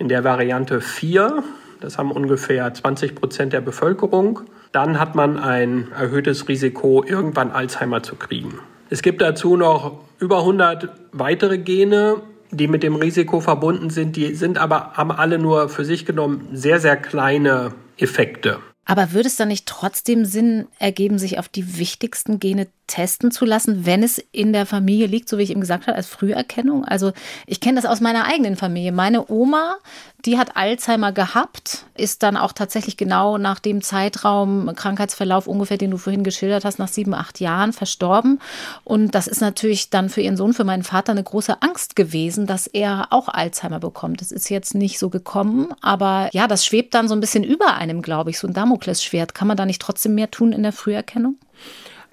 in der Variante 4, das haben ungefähr 20 Prozent der Bevölkerung, dann hat man ein erhöhtes Risiko, irgendwann Alzheimer zu kriegen. Es gibt dazu noch über 100 weitere Gene, die mit dem Risiko verbunden sind. Die sind aber, haben alle nur für sich genommen sehr, sehr kleine Effekte. Aber würde es dann nicht trotzdem Sinn ergeben, sich auf die wichtigsten Gene testen zu lassen, wenn es in der Familie liegt, so wie ich eben gesagt habe, als Früherkennung? Also ich kenne das aus meiner eigenen Familie. Meine Oma, die hat Alzheimer gehabt, ist dann auch tatsächlich genau nach dem Zeitraum, Krankheitsverlauf ungefähr, den du vorhin geschildert hast, nach sieben, acht Jahren verstorben. Und das ist natürlich dann für ihren Sohn, für meinen Vater eine große Angst gewesen, dass er auch Alzheimer bekommt. Das ist jetzt nicht so gekommen, aber ja, das schwebt dann so ein bisschen über einem, glaube ich, so ein Damok Damoklesschwert. Kann man da nicht trotzdem mehr tun in der Früherkennung?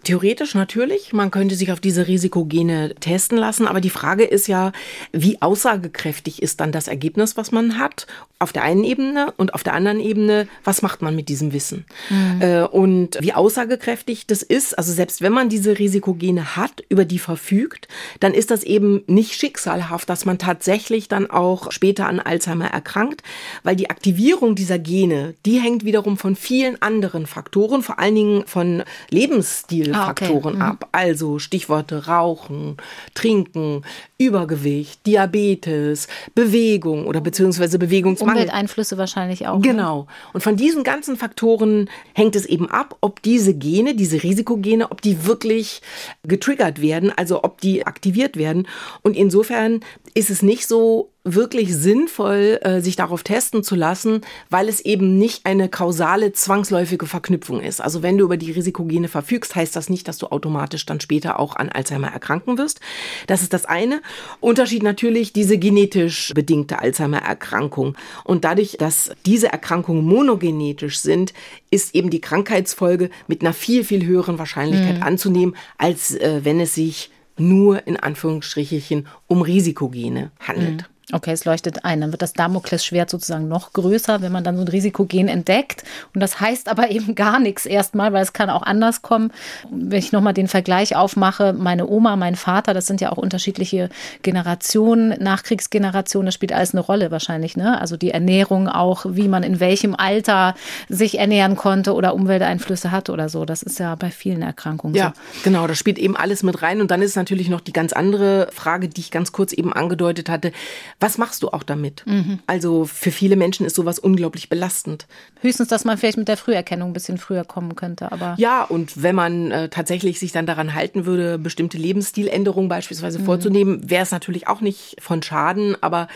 Theoretisch natürlich. Man könnte sich auf diese Risikogene testen lassen. Aber die Frage ist ja, wie aussagekräftig ist dann das Ergebnis, was man hat? Auf der einen Ebene und auf der anderen Ebene, was macht man mit diesem Wissen? Mhm. Äh, und wie aussagekräftig das ist, also selbst wenn man diese Risikogene hat, über die verfügt, dann ist das eben nicht schicksalhaft, dass man tatsächlich dann auch später an Alzheimer erkrankt, weil die Aktivierung dieser Gene, die hängt wiederum von vielen anderen Faktoren, vor allen Dingen von Lebensstil Faktoren ah, okay. ab. Also Stichworte Rauchen, Trinken, Übergewicht, Diabetes, Bewegung oder beziehungsweise Bewegungsmangel. Umwelteinflüsse wahrscheinlich auch. Ne? Genau. Und von diesen ganzen Faktoren hängt es eben ab, ob diese Gene, diese Risikogene, ob die wirklich getriggert werden, also ob die aktiviert werden. Und insofern ist es nicht so wirklich sinnvoll, äh, sich darauf testen zu lassen, weil es eben nicht eine kausale, zwangsläufige Verknüpfung ist. Also wenn du über die Risikogene verfügst, heißt das nicht, dass du automatisch dann später auch an Alzheimer erkranken wirst. Das ist das eine. Unterschied natürlich diese genetisch bedingte Alzheimer-Erkrankung. Und dadurch, dass diese Erkrankungen monogenetisch sind, ist eben die Krankheitsfolge mit einer viel, viel höheren Wahrscheinlichkeit mhm. anzunehmen, als äh, wenn es sich nur in Anführungsstrichen um Risikogene handelt. Mhm. Okay, es leuchtet ein. Dann wird das Damoklesschwert sozusagen noch größer, wenn man dann so ein Risikogen entdeckt. Und das heißt aber <laughs> eben gar nichts erstmal, weil es kann auch anders kommen. Wenn ich nochmal den Vergleich aufmache, meine Oma, mein Vater, das sind ja auch unterschiedliche Generationen, Nachkriegsgenerationen, das spielt alles eine Rolle wahrscheinlich. Ne? Also die Ernährung auch, wie man in welchem Alter sich ernähren konnte oder Umwelteinflüsse hat oder so. Das ist ja bei vielen Erkrankungen ja, so. genau, das spielt eben alles mit rein. Und dann ist natürlich noch die ganz andere Frage, die ich ganz kurz eben angedeutet hatte was machst du auch damit? Mhm. Also für viele Menschen ist sowas unglaublich belastend. Höchstens, dass man vielleicht mit der Früherkennung ein bisschen früher kommen könnte, aber. Ja, und wenn man äh, tatsächlich sich dann daran halten würde, bestimmte Lebensstiländerungen beispielsweise mhm. vorzunehmen, wäre es natürlich auch nicht von Schaden, aber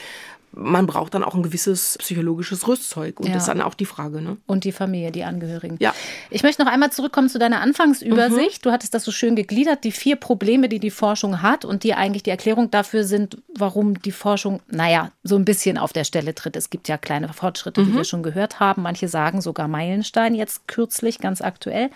man braucht dann auch ein gewisses psychologisches Rüstzeug. Und ja. das ist dann auch die Frage. Ne? Und die Familie, die Angehörigen. Ja. Ich möchte noch einmal zurückkommen zu deiner Anfangsübersicht. Mhm. Du hattest das so schön gegliedert, die vier Probleme, die die Forschung hat und die eigentlich die Erklärung dafür sind, warum die Forschung, naja, so ein bisschen auf der Stelle tritt. Es gibt ja kleine Fortschritte, mhm. die wir schon gehört haben. Manche sagen sogar Meilenstein, jetzt kürzlich, ganz aktuell.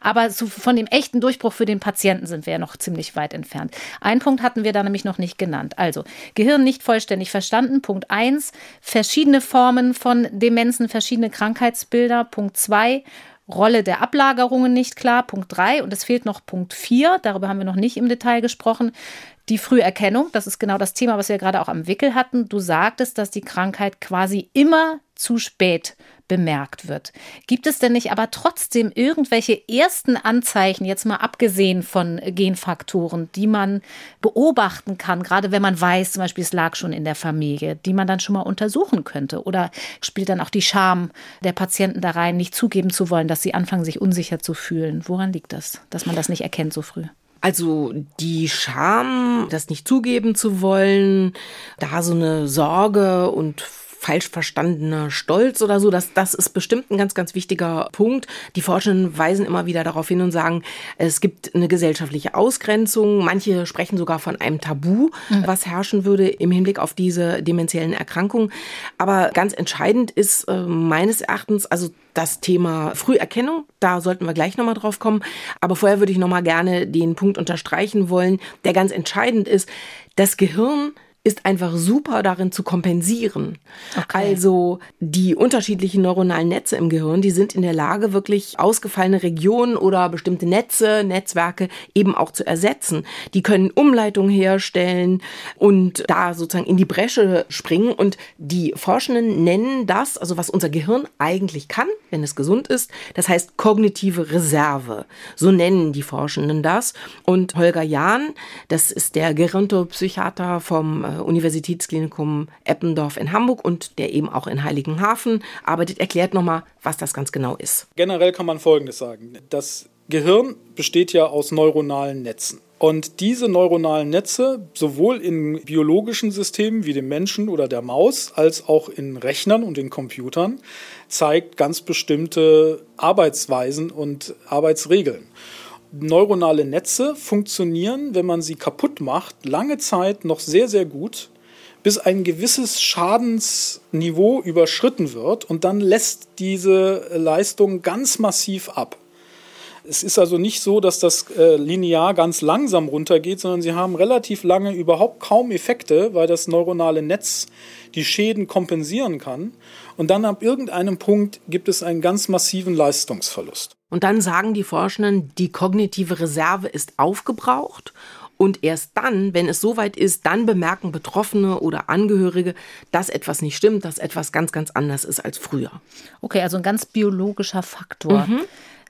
Aber so von dem echten Durchbruch für den Patienten sind wir ja noch ziemlich weit entfernt. Ein Punkt hatten wir da nämlich noch nicht genannt. Also, Gehirn nicht vollständig verstanden. Punkt 1, verschiedene Formen von Demenzen, verschiedene Krankheitsbilder. Punkt 2, Rolle der Ablagerungen nicht klar. Punkt 3 und es fehlt noch Punkt 4, darüber haben wir noch nicht im Detail gesprochen. Die Früherkennung, das ist genau das Thema, was wir gerade auch am Wickel hatten. Du sagtest, dass die Krankheit quasi immer zu spät bemerkt wird. Gibt es denn nicht aber trotzdem irgendwelche ersten Anzeichen, jetzt mal abgesehen von Genfaktoren, die man beobachten kann, gerade wenn man weiß, zum Beispiel es lag schon in der Familie, die man dann schon mal untersuchen könnte? Oder spielt dann auch die Scham der Patienten da rein, nicht zugeben zu wollen, dass sie anfangen, sich unsicher zu fühlen? Woran liegt das, dass man das nicht erkennt so früh? Also die Scham, das nicht zugeben zu wollen, da so eine Sorge und falsch verstandener Stolz oder so. Das, das ist bestimmt ein ganz, ganz wichtiger Punkt. Die Forschenden weisen immer wieder darauf hin und sagen, es gibt eine gesellschaftliche Ausgrenzung. Manche sprechen sogar von einem Tabu, mhm. was herrschen würde im Hinblick auf diese dementiellen Erkrankungen. Aber ganz entscheidend ist äh, meines Erachtens, also das Thema Früherkennung, da sollten wir gleich nochmal drauf kommen. Aber vorher würde ich nochmal gerne den Punkt unterstreichen wollen, der ganz entscheidend ist. Das Gehirn ist einfach super darin zu kompensieren. Okay. Also die unterschiedlichen neuronalen Netze im Gehirn, die sind in der Lage, wirklich ausgefallene Regionen oder bestimmte Netze, Netzwerke eben auch zu ersetzen. Die können Umleitungen herstellen und da sozusagen in die Bresche springen. Und die Forschenden nennen das, also was unser Gehirn eigentlich kann, wenn es gesund ist, das heißt kognitive Reserve. So nennen die Forschenden das. Und Holger Jahn, das ist der Gerontopsychiater vom äh, Universitätsklinikum Eppendorf in Hamburg und der eben auch in Heiligenhafen arbeitet, erklärt nochmal, was das ganz genau ist. Generell kann man Folgendes sagen. Das Gehirn besteht ja aus neuronalen Netzen. Und diese neuronalen Netze, sowohl in biologischen Systemen wie dem Menschen oder der Maus, als auch in Rechnern und in Computern, zeigt ganz bestimmte Arbeitsweisen und Arbeitsregeln neuronale Netze funktionieren, wenn man sie kaputt macht, lange Zeit noch sehr, sehr gut, bis ein gewisses Schadensniveau überschritten wird und dann lässt diese Leistung ganz massiv ab. Es ist also nicht so, dass das äh, linear ganz langsam runtergeht, sondern sie haben relativ lange überhaupt kaum Effekte, weil das neuronale Netz die Schäden kompensieren kann. Und dann ab irgendeinem Punkt gibt es einen ganz massiven Leistungsverlust. Und dann sagen die Forschenden, die kognitive Reserve ist aufgebraucht und erst dann, wenn es soweit ist, dann bemerken Betroffene oder Angehörige, dass etwas nicht stimmt, dass etwas ganz, ganz anders ist als früher. Okay, also ein ganz biologischer Faktor. Mhm.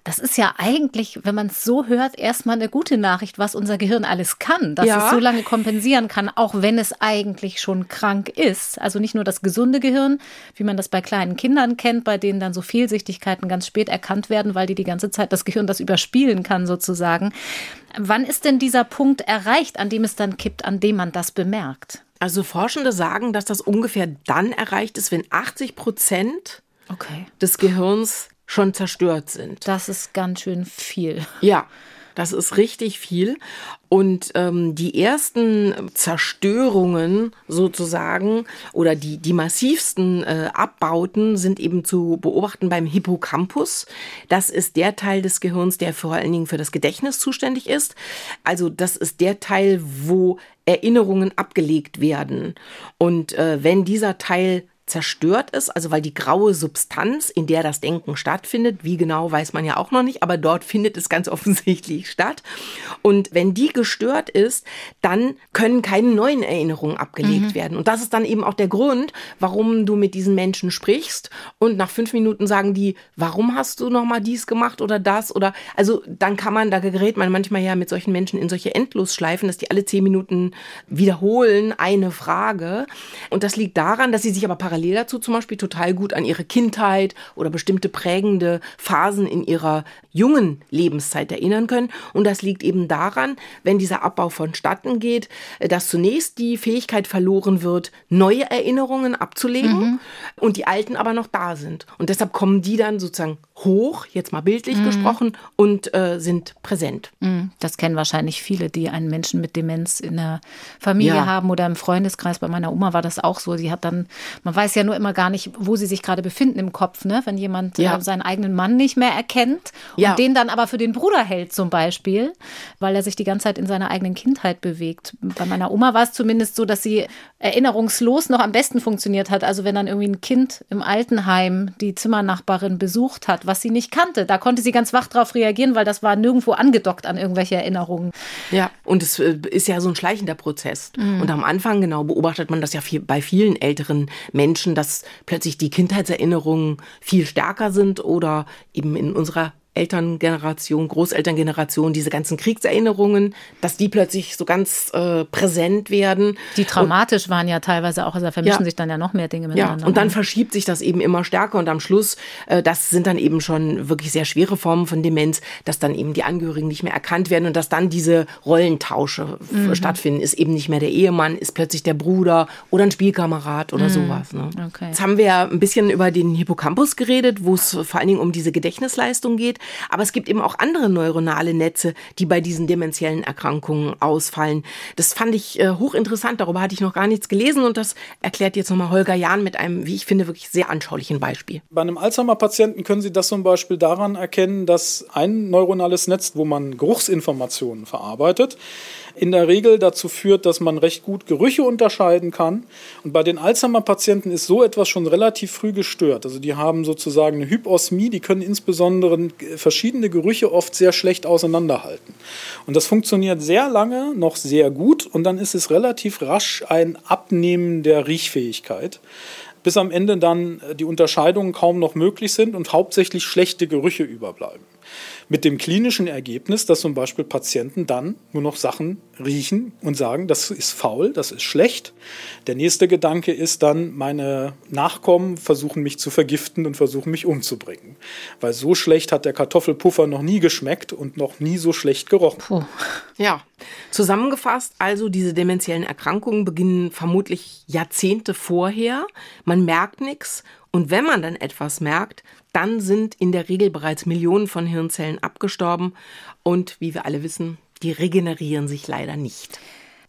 Das ist ja eigentlich, wenn man es so hört, erstmal eine gute Nachricht, was unser Gehirn alles kann, dass ja. es so lange kompensieren kann, auch wenn es eigentlich schon krank ist. Also nicht nur das gesunde Gehirn, wie man das bei kleinen Kindern kennt, bei denen dann so Fehlsichtigkeiten ganz spät erkannt werden, weil die die ganze Zeit das Gehirn das überspielen kann sozusagen. Wann ist denn dieser Punkt erreicht, an dem es dann kippt, an dem man das bemerkt? Also Forschende sagen, dass das ungefähr dann erreicht ist, wenn 80 Prozent okay. des Gehirns schon zerstört sind. Das ist ganz schön viel. Ja, das ist richtig viel. Und ähm, die ersten Zerstörungen sozusagen oder die, die massivsten äh, Abbauten sind eben zu beobachten beim Hippocampus. Das ist der Teil des Gehirns, der vor allen Dingen für das Gedächtnis zuständig ist. Also das ist der Teil, wo Erinnerungen abgelegt werden. Und äh, wenn dieser Teil zerstört ist, also weil die graue Substanz, in der das Denken stattfindet, wie genau weiß man ja auch noch nicht, aber dort findet es ganz <laughs> offensichtlich statt. Und wenn die gestört ist, dann können keine neuen Erinnerungen abgelegt mhm. werden. Und das ist dann eben auch der Grund, warum du mit diesen Menschen sprichst und nach fünf Minuten sagen die, warum hast du noch mal dies gemacht oder das oder also dann kann man, da gerät man manchmal ja mit solchen Menschen in solche Endlosschleifen, dass die alle zehn Minuten wiederholen eine Frage. Und das liegt daran, dass sie sich aber parallel parallel dazu zum Beispiel total gut an ihre Kindheit oder bestimmte prägende Phasen in ihrer jungen Lebenszeit erinnern können. Und das liegt eben daran, wenn dieser Abbau vonstatten geht, äh, dass zunächst die Fähigkeit verloren wird, neue Erinnerungen abzulegen mhm. und die alten aber noch da sind. Und deshalb kommen die dann sozusagen hoch, jetzt mal bildlich mhm. gesprochen, und äh, sind präsent. Mhm. Das kennen wahrscheinlich viele, die einen Menschen mit Demenz in der Familie ja. haben oder im Freundeskreis. Bei meiner Oma war das auch so. Sie hat dann, man weiß ja nur immer gar nicht, wo sie sich gerade befinden im Kopf, ne? wenn jemand ja. äh, seinen eigenen Mann nicht mehr erkennt ja. und den dann aber für den Bruder hält zum Beispiel, weil er sich die ganze Zeit in seiner eigenen Kindheit bewegt. Bei meiner Oma war es zumindest so, dass sie erinnerungslos noch am besten funktioniert hat. Also wenn dann irgendwie ein Kind im Altenheim die Zimmernachbarin besucht hat, was sie nicht kannte. Da konnte sie ganz wach drauf reagieren, weil das war nirgendwo angedockt an irgendwelche Erinnerungen. Ja, und es äh, ist ja so ein schleichender Prozess. Mhm. Und am Anfang, genau, beobachtet man das ja viel, bei vielen älteren Menschen, dass plötzlich die Kindheitserinnerungen viel stärker sind oder eben in unserer Elterngeneration, Großelterngeneration, diese ganzen Kriegserinnerungen, dass die plötzlich so ganz äh, präsent werden. Die traumatisch und, waren ja teilweise auch, also da vermischen ja, sich dann ja noch mehr Dinge miteinander. Ja, und dann verschiebt sich das eben immer stärker und am Schluss, äh, das sind dann eben schon wirklich sehr schwere Formen von Demenz, dass dann eben die Angehörigen nicht mehr erkannt werden und dass dann diese Rollentausche mhm. stattfinden. Ist eben nicht mehr der Ehemann, ist plötzlich der Bruder oder ein Spielkamerad oder mhm. sowas. Ne? Okay. Jetzt haben wir ein bisschen über den Hippocampus geredet, wo es vor allen Dingen um diese Gedächtnisleistung geht. Aber es gibt eben auch andere neuronale Netze, die bei diesen dementiellen Erkrankungen ausfallen. Das fand ich äh, hochinteressant. Darüber hatte ich noch gar nichts gelesen und das erklärt jetzt nochmal Holger Jahn mit einem, wie ich finde, wirklich sehr anschaulichen Beispiel. Bei einem Alzheimer-Patienten können Sie das zum Beispiel daran erkennen, dass ein neuronales Netz, wo man Geruchsinformationen verarbeitet, in der Regel dazu führt, dass man recht gut Gerüche unterscheiden kann. Und bei den Alzheimer-Patienten ist so etwas schon relativ früh gestört. Also die haben sozusagen eine Hyposmie, die können insbesondere verschiedene Gerüche oft sehr schlecht auseinanderhalten. Und das funktioniert sehr lange noch sehr gut und dann ist es relativ rasch ein Abnehmen der Riechfähigkeit bis am Ende dann die Unterscheidungen kaum noch möglich sind und hauptsächlich schlechte Gerüche überbleiben. Mit dem klinischen Ergebnis, dass zum Beispiel Patienten dann nur noch Sachen riechen und sagen, das ist faul, das ist schlecht. Der nächste Gedanke ist dann, meine Nachkommen versuchen mich zu vergiften und versuchen mich umzubringen. Weil so schlecht hat der Kartoffelpuffer noch nie geschmeckt und noch nie so schlecht gerochen. Puh. Ja, zusammengefasst, also diese dementiellen Erkrankungen beginnen vermutlich Jahrzehnte vorher. Man merkt nichts und wenn man dann etwas merkt, dann sind in der Regel bereits Millionen von Hirnzellen abgestorben und wie wir alle wissen, die regenerieren sich leider nicht.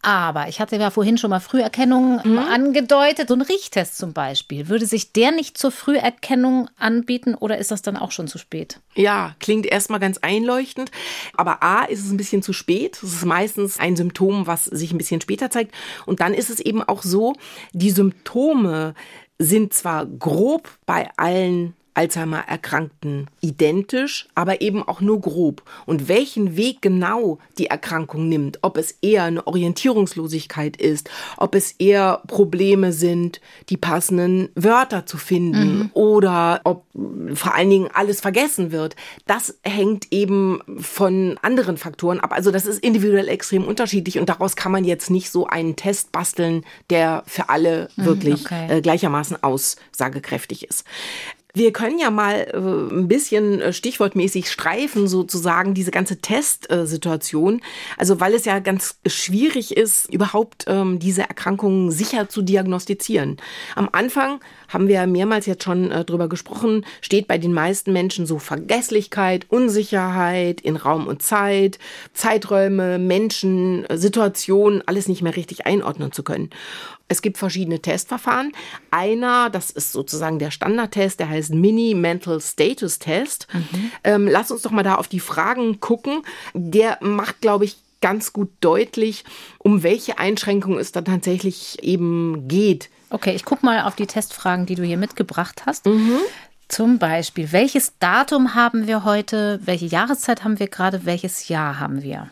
Aber ich hatte ja vorhin schon mal Früherkennung mhm. angedeutet. So ein Riechtest zum Beispiel. Würde sich der nicht zur Früherkennung anbieten oder ist das dann auch schon zu spät? Ja, klingt erstmal ganz einleuchtend. Aber A, ist es ein bisschen zu spät. Es ist meistens ein Symptom, was sich ein bisschen später zeigt. Und dann ist es eben auch so, die Symptome sind zwar grob bei allen Alzheimer-Erkrankten identisch, aber eben auch nur grob. Und welchen Weg genau die Erkrankung nimmt, ob es eher eine Orientierungslosigkeit ist, ob es eher Probleme sind, die passenden Wörter zu finden mhm. oder ob vor allen Dingen alles vergessen wird, das hängt eben von anderen Faktoren ab. Also das ist individuell extrem unterschiedlich und daraus kann man jetzt nicht so einen Test basteln, der für alle mhm, wirklich okay. äh, gleichermaßen aussagekräftig ist. Wir können ja mal äh, ein bisschen äh, stichwortmäßig streifen, sozusagen, diese ganze Testsituation. Also, weil es ja ganz schwierig ist, überhaupt ähm, diese Erkrankungen sicher zu diagnostizieren. Am Anfang haben wir mehrmals jetzt schon äh, drüber gesprochen, steht bei den meisten Menschen so Vergesslichkeit, Unsicherheit in Raum und Zeit, Zeiträume, Menschen, Situationen, alles nicht mehr richtig einordnen zu können. Es gibt verschiedene Testverfahren. Einer, das ist sozusagen der Standardtest, der heißt Mini Mental Status Test. Mhm. Ähm, lass uns doch mal da auf die Fragen gucken. Der macht, glaube ich, ganz gut deutlich, um welche Einschränkungen es da tatsächlich eben geht. Okay, ich gucke mal auf die Testfragen, die du hier mitgebracht hast. Mhm. Zum Beispiel, welches Datum haben wir heute? Welche Jahreszeit haben wir gerade? Welches Jahr haben wir?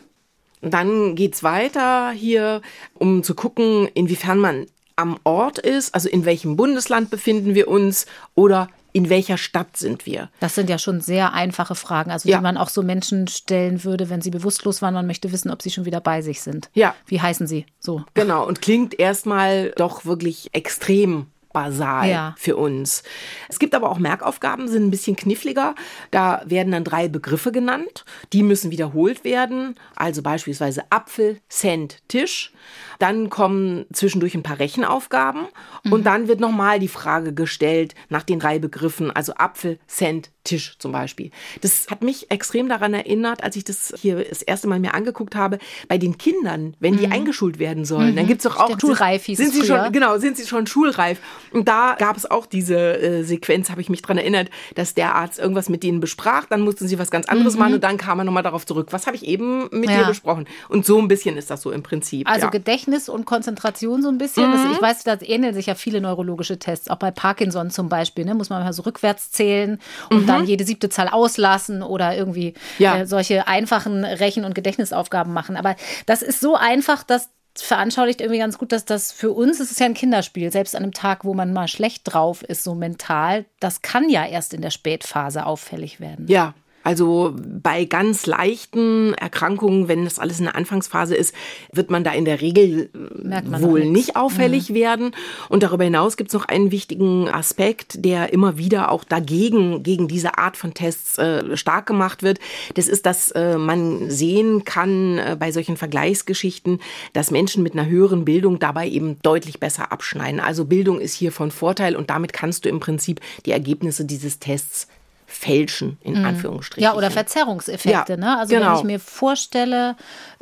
Dann geht es weiter hier, um zu gucken, inwiefern man am Ort ist, also in welchem Bundesland befinden wir uns oder in welcher Stadt sind wir? Das sind ja schon sehr einfache Fragen, also ja. die man auch so Menschen stellen würde, wenn sie bewusstlos waren. Man möchte wissen, ob sie schon wieder bei sich sind. Ja. Wie heißen sie? So. Genau. Und klingt erstmal doch wirklich extrem basal ja. für uns. Es gibt aber auch Merkaufgaben, sind ein bisschen kniffliger. Da werden dann drei Begriffe genannt. Die müssen wiederholt werden. Also beispielsweise Apfel, Cent, Tisch. Dann kommen zwischendurch ein paar Rechenaufgaben. Mhm. Und dann wird nochmal die Frage gestellt nach den drei Begriffen. Also Apfel, Cent, Tisch zum Beispiel. Das hat mich extrem daran erinnert, als ich das hier das erste Mal mir angeguckt habe, bei den Kindern, wenn die mhm. eingeschult werden sollen. Mhm. Dann gibt es doch auch. Schulreif hieß sind sie schon, Genau, sind sie schon schulreif. Und da gab es auch diese äh, Sequenz, habe ich mich daran erinnert, dass der Arzt irgendwas mit denen besprach, dann mussten sie was ganz anderes mhm. machen und dann kam er nochmal darauf zurück. Was habe ich eben mit ja. dir besprochen? Und so ein bisschen ist das so im Prinzip. Also ja. Gedächtnis und Konzentration so ein bisschen. Das, ich mhm. weiß, da ähneln sich ja viele neurologische Tests, auch bei Parkinson zum Beispiel. Ne, muss man mal so rückwärts zählen und mhm. Dann jede siebte Zahl auslassen oder irgendwie ja. äh, solche einfachen Rechen- und Gedächtnisaufgaben machen. Aber das ist so einfach, dass veranschaulicht irgendwie ganz gut, dass das für uns ist es ja ein Kinderspiel, selbst an einem Tag, wo man mal schlecht drauf ist, so mental, das kann ja erst in der Spätphase auffällig werden. Ja, also bei ganz leichten Erkrankungen, wenn das alles in der Anfangsphase ist, wird man da in der Regel wohl nicht auffällig mhm. werden. Und darüber hinaus gibt es noch einen wichtigen Aspekt, der immer wieder auch dagegen, gegen diese Art von Tests äh, stark gemacht wird. Das ist, dass äh, man sehen kann äh, bei solchen Vergleichsgeschichten, dass Menschen mit einer höheren Bildung dabei eben deutlich besser abschneiden. Also Bildung ist hier von Vorteil und damit kannst du im Prinzip die Ergebnisse dieses Tests fälschen, in mhm. Anführungsstrichen. Ja, oder Verzerrungseffekte. Ja, ne? Also genau. wenn ich mir vorstelle,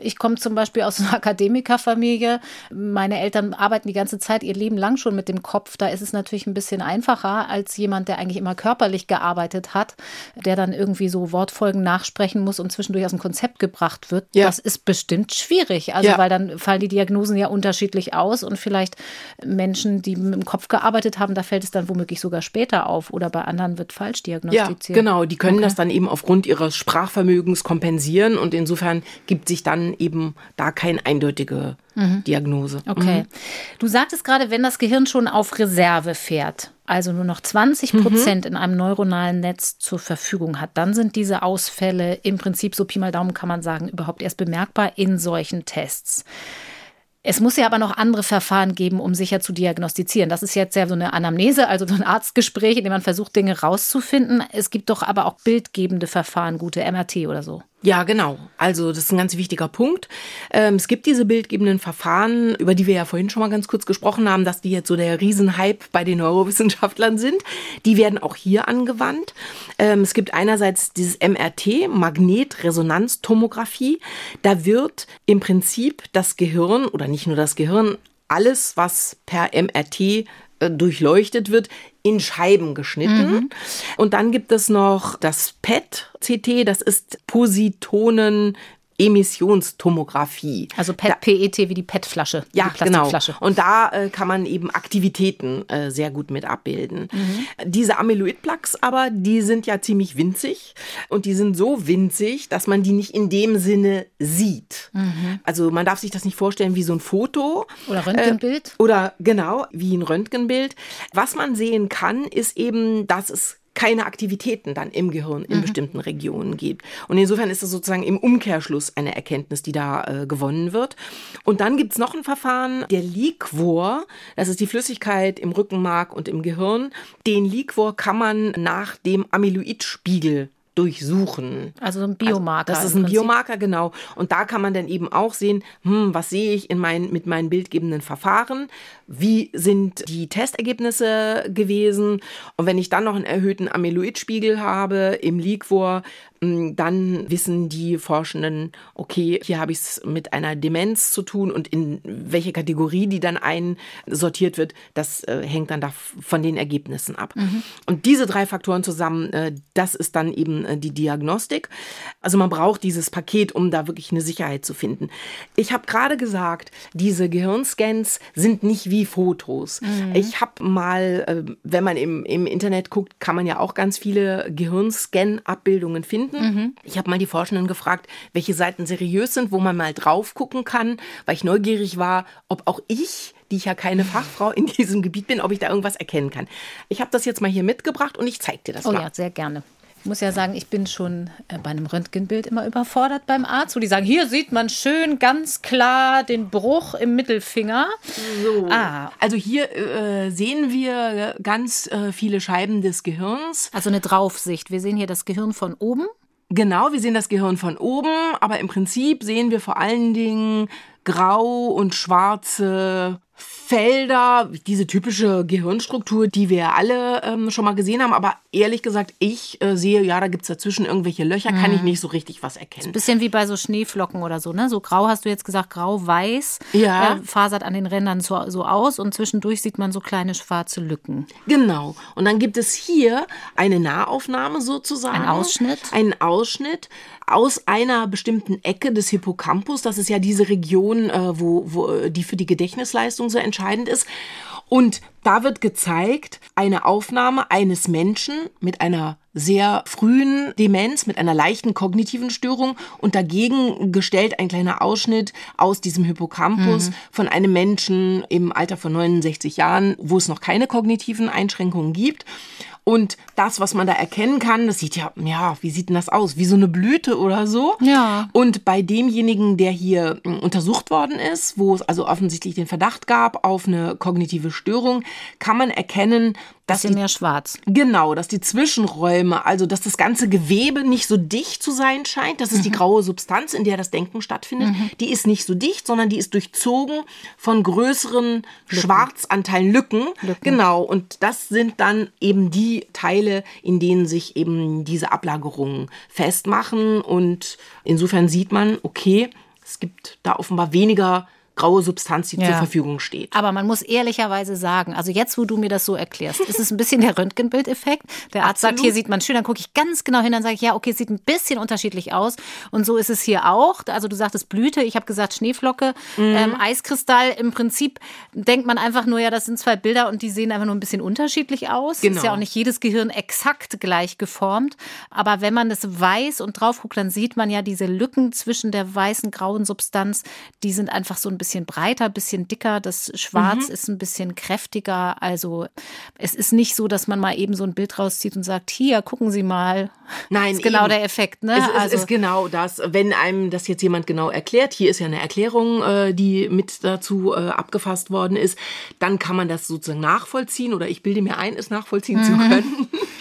ich komme zum Beispiel aus <laughs> einer Akademikerfamilie, meine Eltern arbeiten die ganze Zeit ihr Leben lang schon mit dem Kopf, da ist es natürlich ein bisschen einfacher als jemand, der eigentlich immer körperlich gearbeitet hat, der dann irgendwie so Wortfolgen nachsprechen muss und zwischendurch aus dem Konzept gebracht wird. Ja. Das ist bestimmt schwierig. Also ja. weil dann fallen die Diagnosen ja unterschiedlich aus und vielleicht Menschen, die mit dem Kopf gearbeitet haben, da fällt es dann womöglich sogar später auf oder bei anderen wird falsch diagnostiziert. Ja. Genau, die können okay. das dann eben aufgrund ihres Sprachvermögens kompensieren und insofern gibt sich dann eben da keine eindeutige mhm. Diagnose. Okay. Mhm. Du sagtest gerade, wenn das Gehirn schon auf Reserve fährt, also nur noch 20 Prozent mhm. in einem neuronalen Netz zur Verfügung hat, dann sind diese Ausfälle im Prinzip, so Pi mal Daumen kann man sagen, überhaupt erst bemerkbar in solchen Tests. Es muss ja aber noch andere Verfahren geben, um sicher zu diagnostizieren. Das ist jetzt ja so eine Anamnese, also so ein Arztgespräch, in dem man versucht, Dinge rauszufinden. Es gibt doch aber auch bildgebende Verfahren, gute MRT oder so. Ja, genau. Also das ist ein ganz wichtiger Punkt. Ähm, es gibt diese bildgebenden Verfahren, über die wir ja vorhin schon mal ganz kurz gesprochen haben, dass die jetzt so der Riesenhype bei den Neurowissenschaftlern sind. Die werden auch hier angewandt. Ähm, es gibt einerseits dieses MRT, Magnetresonanztomographie. Da wird im Prinzip das Gehirn oder nicht nur das Gehirn, alles, was per MRT äh, durchleuchtet wird, in Scheiben geschnitten. Mhm. Und dann gibt es noch das PET-CT, das ist Positonen Emissionstomographie. Also PET, PET wie die PET-Flasche. Ja, die genau. Und da äh, kann man eben Aktivitäten äh, sehr gut mit abbilden. Mhm. Diese Amyloid-Plaques aber, die sind ja ziemlich winzig und die sind so winzig, dass man die nicht in dem Sinne sieht. Mhm. Also man darf sich das nicht vorstellen wie so ein Foto. Oder Röntgenbild. Äh, oder genau, wie ein Röntgenbild. Was man sehen kann, ist eben, dass es keine Aktivitäten dann im Gehirn in mhm. bestimmten Regionen gibt. Und insofern ist es sozusagen im Umkehrschluss eine Erkenntnis, die da äh, gewonnen wird. Und dann gibt's noch ein Verfahren, der Liquor, das ist die Flüssigkeit im Rückenmark und im Gehirn. Den Liquor kann man nach dem Amyloidspiegel durchsuchen. Also ein Biomarker. Also das ist ein Biomarker, genau. Und da kann man dann eben auch sehen, hm, was sehe ich in mein, mit meinen bildgebenden Verfahren? Wie sind die Testergebnisse gewesen? Und wenn ich dann noch einen erhöhten Amyloidspiegel habe im Liquor, dann wissen die Forschenden, okay, hier habe ich es mit einer Demenz zu tun und in welche Kategorie die dann einsortiert wird, das äh, hängt dann da von den Ergebnissen ab. Mhm. Und diese drei Faktoren zusammen, äh, das ist dann eben äh, die Diagnostik. Also man braucht dieses Paket, um da wirklich eine Sicherheit zu finden. Ich habe gerade gesagt, diese Gehirnscans sind nicht wie Fotos. Mhm. Ich habe mal, äh, wenn man im, im Internet guckt, kann man ja auch ganz viele Gehirnscan-Abbildungen finden. Mhm. Ich habe mal die Forschenden gefragt, welche Seiten seriös sind, wo man mal drauf gucken kann, weil ich neugierig war, ob auch ich die ich ja keine Fachfrau in diesem Gebiet bin, ob ich da irgendwas erkennen kann. Ich habe das jetzt mal hier mitgebracht und ich zeige dir das oh, mal. Oh ja, sehr gerne. Ich muss ja sagen, ich bin schon äh, bei einem Röntgenbild immer überfordert beim Arzt, wo die sagen, hier sieht man schön ganz klar den Bruch im Mittelfinger. So. Ah. Also hier äh, sehen wir ganz äh, viele Scheiben des Gehirns. Also eine Draufsicht. Wir sehen hier das Gehirn von oben. Genau, wir sehen das Gehirn von oben, aber im Prinzip sehen wir vor allen Dingen grau und schwarze Felder, diese typische Gehirnstruktur, die wir alle ähm, schon mal gesehen haben. Aber ehrlich gesagt, ich äh, sehe, ja, da gibt es dazwischen irgendwelche Löcher, mhm. kann ich nicht so richtig was erkennen. Ein bisschen wie bei so Schneeflocken oder so, ne? So grau hast du jetzt gesagt, grau-weiß. Ja. Äh, fasert an den Rändern so, so aus und zwischendurch sieht man so kleine schwarze Lücken. Genau. Und dann gibt es hier eine Nahaufnahme sozusagen. Ein Ausschnitt. Ein Ausschnitt aus einer bestimmten Ecke des Hippocampus. Das ist ja diese Region, äh, wo, wo äh, die für die Gedächtnisleistung so entscheidend ist. Und da wird gezeigt, eine Aufnahme eines Menschen mit einer sehr frühen Demenz, mit einer leichten kognitiven Störung und dagegen gestellt ein kleiner Ausschnitt aus diesem Hippocampus mhm. von einem Menschen im Alter von 69 Jahren, wo es noch keine kognitiven Einschränkungen gibt. Und das, was man da erkennen kann, das sieht ja, ja, wie sieht denn das aus? Wie so eine Blüte oder so. Ja. Und bei demjenigen, der hier hm, untersucht worden ist, wo es also offensichtlich den Verdacht gab auf eine kognitive Störung, kann man erkennen, dass bisschen die, mehr schwarz. Genau, dass die Zwischenräume, also dass das ganze Gewebe nicht so dicht zu sein scheint. Das ist mhm. die graue Substanz, in der das Denken stattfindet. Mhm. Die ist nicht so dicht, sondern die ist durchzogen von größeren Lücken. Schwarzanteilen, Lücken. Lücken. Genau, und das sind dann eben die Teile, in denen sich eben diese Ablagerungen festmachen. Und insofern sieht man, okay, es gibt da offenbar weniger graue Substanz, die ja. zur Verfügung steht. Aber man muss ehrlicherweise sagen, also jetzt, wo du mir das so erklärst, ist es ein bisschen der Röntgenbildeffekt. Der Arzt Absolut. sagt, hier sieht man schön, dann gucke ich ganz genau hin, dann sage ich, ja, okay, es sieht ein bisschen unterschiedlich aus. Und so ist es hier auch. Also du sagtest Blüte, ich habe gesagt Schneeflocke, mhm. ähm, Eiskristall. Im Prinzip denkt man einfach nur, ja, das sind zwei Bilder und die sehen einfach nur ein bisschen unterschiedlich aus. Genau. Ist ja auch nicht jedes Gehirn exakt gleich geformt. Aber wenn man das weiß und drauf guckt, dann sieht man ja diese Lücken zwischen der weißen, grauen Substanz, die sind einfach so ein bisschen breiter, bisschen dicker. Das Schwarz mhm. ist ein bisschen kräftiger. Also es ist nicht so, dass man mal eben so ein Bild rauszieht und sagt, hier, gucken Sie mal. Nein, das ist genau eben. der Effekt. Ne? Es, es also, ist genau das. Wenn einem das jetzt jemand genau erklärt, hier ist ja eine Erklärung, äh, die mit dazu äh, abgefasst worden ist, dann kann man das sozusagen nachvollziehen oder ich bilde mir ein, es nachvollziehen mhm. zu können. <laughs>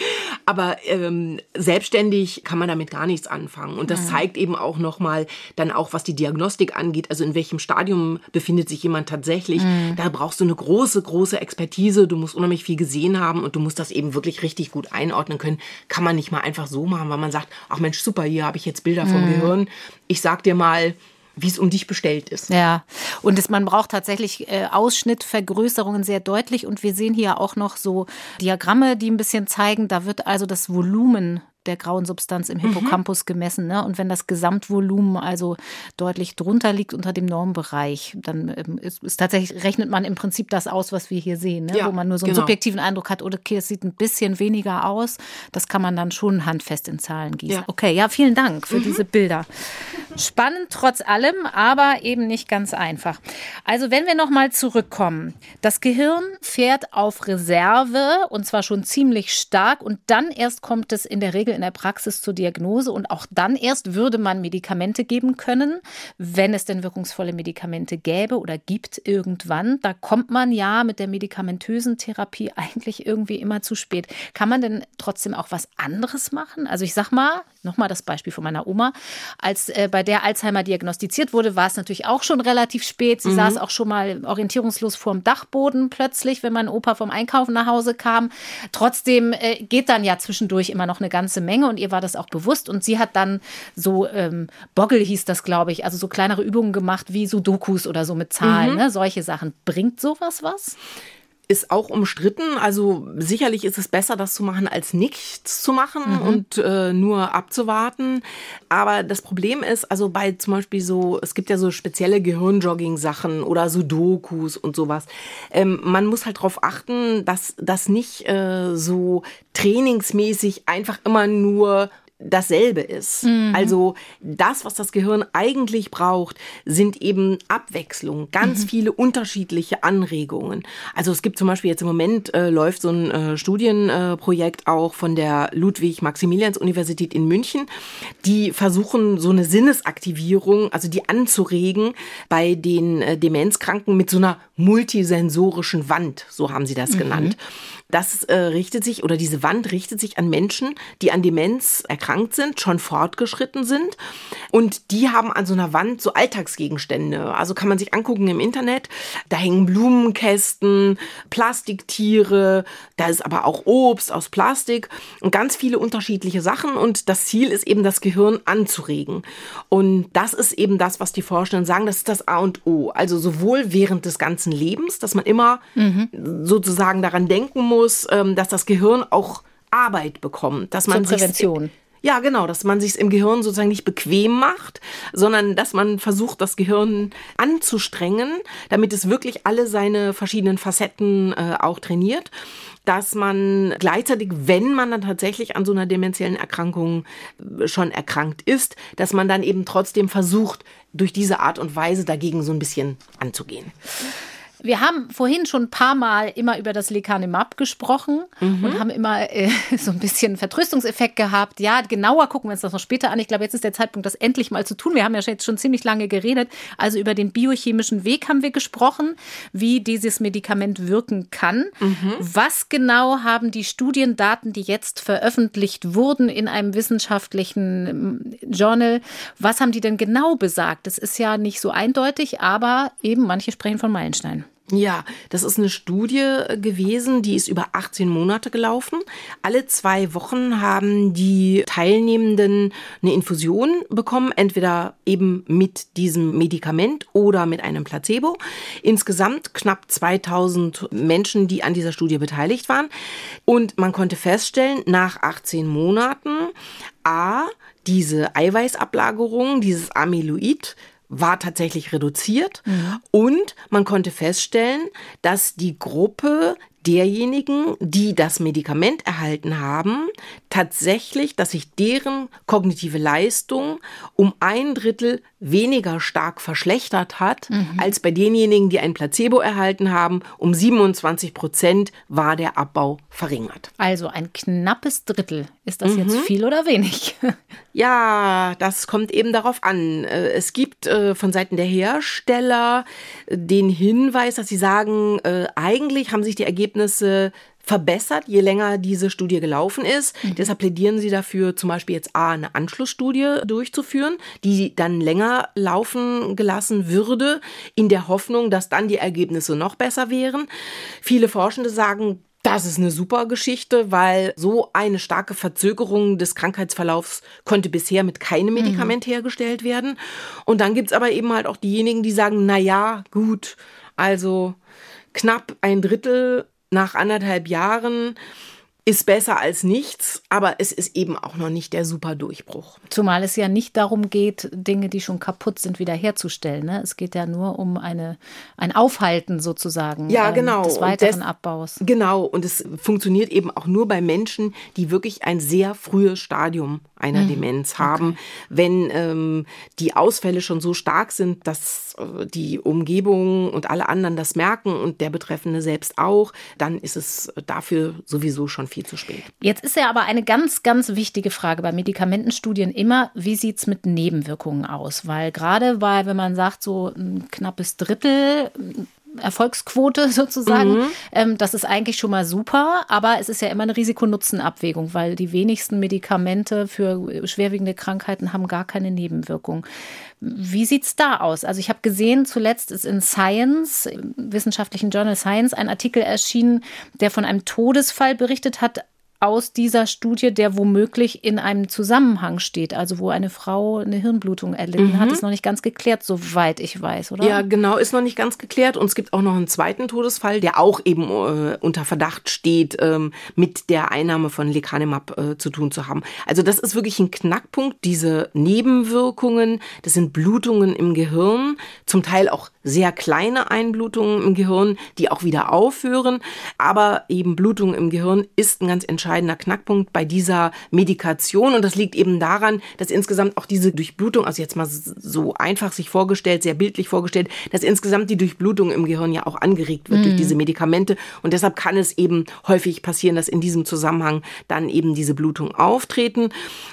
Aber ähm, selbstständig kann man damit gar nichts anfangen. Und das zeigt eben auch nochmal dann auch, was die Diagnostik angeht, also in welchem Stadium befindet sich jemand tatsächlich. Mhm. Da brauchst du eine große, große Expertise. Du musst unheimlich viel gesehen haben und du musst das eben wirklich richtig gut einordnen können. Kann man nicht mal einfach so machen, weil man sagt, ach Mensch, super, hier habe ich jetzt Bilder vom mhm. Gehirn. Ich sag dir mal, wie es um dich bestellt ist. Ja, und es, man braucht tatsächlich äh, Ausschnittvergrößerungen sehr deutlich. Und wir sehen hier auch noch so Diagramme, die ein bisschen zeigen, da wird also das Volumen der grauen Substanz im mhm. Hippocampus mhm. gemessen. Ne? Und wenn das Gesamtvolumen also deutlich drunter liegt unter dem Normbereich, dann ähm, ist, ist, tatsächlich, rechnet man im Prinzip das aus, was wir hier sehen, ne? ja, wo man nur so einen genau. subjektiven Eindruck hat, okay, es sieht ein bisschen weniger aus. Das kann man dann schon handfest in Zahlen gießen. Ja. Okay, ja, vielen Dank für mhm. diese Bilder. Spannend trotz allem, aber eben nicht ganz einfach. Also wenn wir nochmal zurückkommen. Das Gehirn fährt auf Reserve und zwar schon ziemlich stark und dann erst kommt es in der Regel in der Praxis zur Diagnose und auch dann erst würde man Medikamente geben können, wenn es denn wirkungsvolle Medikamente gäbe oder gibt irgendwann. Da kommt man ja mit der medikamentösen Therapie eigentlich irgendwie immer zu spät. Kann man denn trotzdem auch was anderes machen? Also ich sag mal, nochmal das Beispiel von meiner Oma, als äh, bei der Alzheimer diagnostiziert wurde, war es natürlich auch schon relativ spät. Sie mhm. saß auch schon mal orientierungslos vorm Dachboden plötzlich, wenn mein Opa vom Einkaufen nach Hause kam. Trotzdem äh, geht dann ja zwischendurch immer noch eine ganze Menge und ihr war das auch bewusst. Und sie hat dann so, ähm, Boggle hieß das, glaube ich, also so kleinere Übungen gemacht wie Sudokus oder so mit Zahlen, mhm. ne? solche Sachen. Bringt sowas was? Ist auch umstritten. Also sicherlich ist es besser, das zu machen, als nichts zu machen mhm. und äh, nur abzuwarten. Aber das Problem ist, also bei zum Beispiel so, es gibt ja so spezielle Gehirnjogging-Sachen oder Sudokus und sowas. Ähm, man muss halt darauf achten, dass das nicht äh, so trainingsmäßig einfach immer nur dasselbe ist. Mhm. Also das, was das Gehirn eigentlich braucht, sind eben Abwechslung, ganz mhm. viele unterschiedliche Anregungen. Also es gibt zum Beispiel jetzt im Moment äh, läuft so ein äh, Studienprojekt äh, auch von der Ludwig-Maximilians-Universität in München, die versuchen so eine Sinnesaktivierung, also die anzuregen bei den äh, Demenzkranken mit so einer multisensorischen Wand, so haben sie das mhm. genannt. Das äh, richtet sich oder diese Wand richtet sich an Menschen, die an Demenz erkrankt sind, schon fortgeschritten sind. Und die haben an so einer Wand so Alltagsgegenstände. Also kann man sich angucken im Internet. Da hängen Blumenkästen, Plastiktiere, da ist aber auch Obst aus Plastik und ganz viele unterschiedliche Sachen. Und das Ziel ist eben, das Gehirn anzuregen. Und das ist eben das, was die Forschenden sagen, das ist das A und O. Also sowohl während des ganzen Lebens, dass man immer mhm. sozusagen daran denken muss, muss, ähm, dass das Gehirn auch Arbeit bekommt, dass man Zur Prävention. Ja, genau, dass man sich im Gehirn sozusagen nicht bequem macht, sondern dass man versucht, das Gehirn anzustrengen, damit es wirklich alle seine verschiedenen Facetten äh, auch trainiert. Dass man gleichzeitig, wenn man dann tatsächlich an so einer demenziellen Erkrankung äh, schon erkrankt ist, dass man dann eben trotzdem versucht, durch diese Art und Weise dagegen so ein bisschen anzugehen. Wir haben vorhin schon ein paar Mal immer über das Lecanemab gesprochen mhm. und haben immer äh, <laughs> so ein bisschen Vertröstungseffekt gehabt. Ja, genauer gucken wir uns das noch später an. Ich glaube, jetzt ist der Zeitpunkt, das endlich mal zu tun. Wir haben ja jetzt schon ziemlich lange geredet. Also über den biochemischen Weg haben wir gesprochen, wie dieses Medikament wirken kann. Mhm. Was genau haben die Studiendaten, die jetzt veröffentlicht wurden in einem wissenschaftlichen ähm, Journal, was haben die denn genau besagt? Das ist ja nicht so eindeutig, aber eben manche sprechen von Meilensteinen. Ja, das ist eine Studie äh, gewesen, die ist über 18 Monate gelaufen. Alle zwei Wochen haben die Teilnehmenden eine Infusion bekommen, entweder eben mit diesem Medikament oder mit einem Placebo. Insgesamt knapp 2000 Menschen, die an dieser Studie beteiligt waren. Und man konnte feststellen, nach 18 Monaten, a, diese Eiweißablagerung, dieses Amyloid, war tatsächlich reduziert mhm. und man konnte feststellen, dass die Gruppe derjenigen, die das Medikament erhalten haben, tatsächlich, dass sich deren kognitive Leistung um ein Drittel weniger stark verschlechtert hat, mhm. als bei denjenigen, die ein Placebo erhalten haben. Um 27 Prozent war der Abbau verringert. Also ein knappes Drittel. Ist das mhm. jetzt viel oder wenig? <laughs> ja, das kommt eben darauf an. Äh, es gibt äh, von Seiten der Hersteller den Hinweis, dass sie sagen, äh, eigentlich haben sich die Ergebnisse verbessert, je länger diese Studie gelaufen ist. Mhm. Deshalb plädieren sie dafür, zum Beispiel jetzt A, eine Anschlussstudie durchzuführen, die dann länger laufen gelassen würde, in der Hoffnung, dass dann die Ergebnisse noch besser wären. Viele Forschende sagen, das ist eine super Geschichte, weil so eine starke Verzögerung des Krankheitsverlaufs konnte bisher mit keinem. Medikament mhm. hergestellt werden. Und dann gibt's aber eben halt auch diejenigen, die sagen, na ja, gut, also knapp ein Drittel nach anderthalb Jahren ist besser als nichts, aber es ist eben auch noch nicht der super Durchbruch. Zumal es ja nicht darum geht, Dinge, die schon kaputt sind, wiederherzustellen. Ne? Es geht ja nur um eine, ein Aufhalten sozusagen ja, ähm, genau. des weiteren des, Abbaus. Genau, und es funktioniert eben auch nur bei Menschen, die wirklich ein sehr frühes Stadium einer hm. Demenz haben. Okay. Wenn ähm, die Ausfälle schon so stark sind, dass äh, die Umgebung und alle anderen das merken und der Betreffende selbst auch, dann ist es dafür sowieso schon viel zu spät. Jetzt ist ja aber eine ganz, ganz wichtige Frage bei Medikamentenstudien immer, wie sieht es mit Nebenwirkungen aus? Weil gerade weil, wenn man sagt, so ein knappes Drittel Erfolgsquote <laughs> sozusagen. Mhm. Ähm, das ist eigentlich schon mal super, aber es ist ja immer eine Risiko-Nutzen-Abwägung, weil die wenigsten Medikamente für schwerwiegende Krankheiten haben gar keine Nebenwirkung. Wie sieht es da aus? Also ich habe gesehen, zuletzt ist in Science, im wissenschaftlichen Journal Science, ein Artikel erschienen, der von einem Todesfall berichtet hat, aus dieser Studie, der womöglich in einem Zusammenhang steht, also wo eine Frau eine Hirnblutung erlitten mhm. hat, ist noch nicht ganz geklärt, soweit ich weiß, oder? Ja, genau, ist noch nicht ganz geklärt. Und es gibt auch noch einen zweiten Todesfall, der auch eben äh, unter Verdacht steht, ähm, mit der Einnahme von Lecanemab äh, zu tun zu haben. Also das ist wirklich ein Knackpunkt, diese Nebenwirkungen. Das sind Blutungen im Gehirn, zum Teil auch sehr kleine Einblutungen im Gehirn, die auch wieder aufhören. Aber eben Blutung im Gehirn ist ein ganz entscheidender entscheidender Knackpunkt bei dieser Medikation. Und das liegt eben daran, dass insgesamt auch diese Durchblutung, also jetzt mal so einfach sich vorgestellt, sehr bildlich vorgestellt, dass insgesamt die Durchblutung im Gehirn ja auch angeregt wird mhm. durch diese Medikamente. Und deshalb kann es eben häufig passieren, dass in diesem Zusammenhang dann eben diese Blutung auftreten.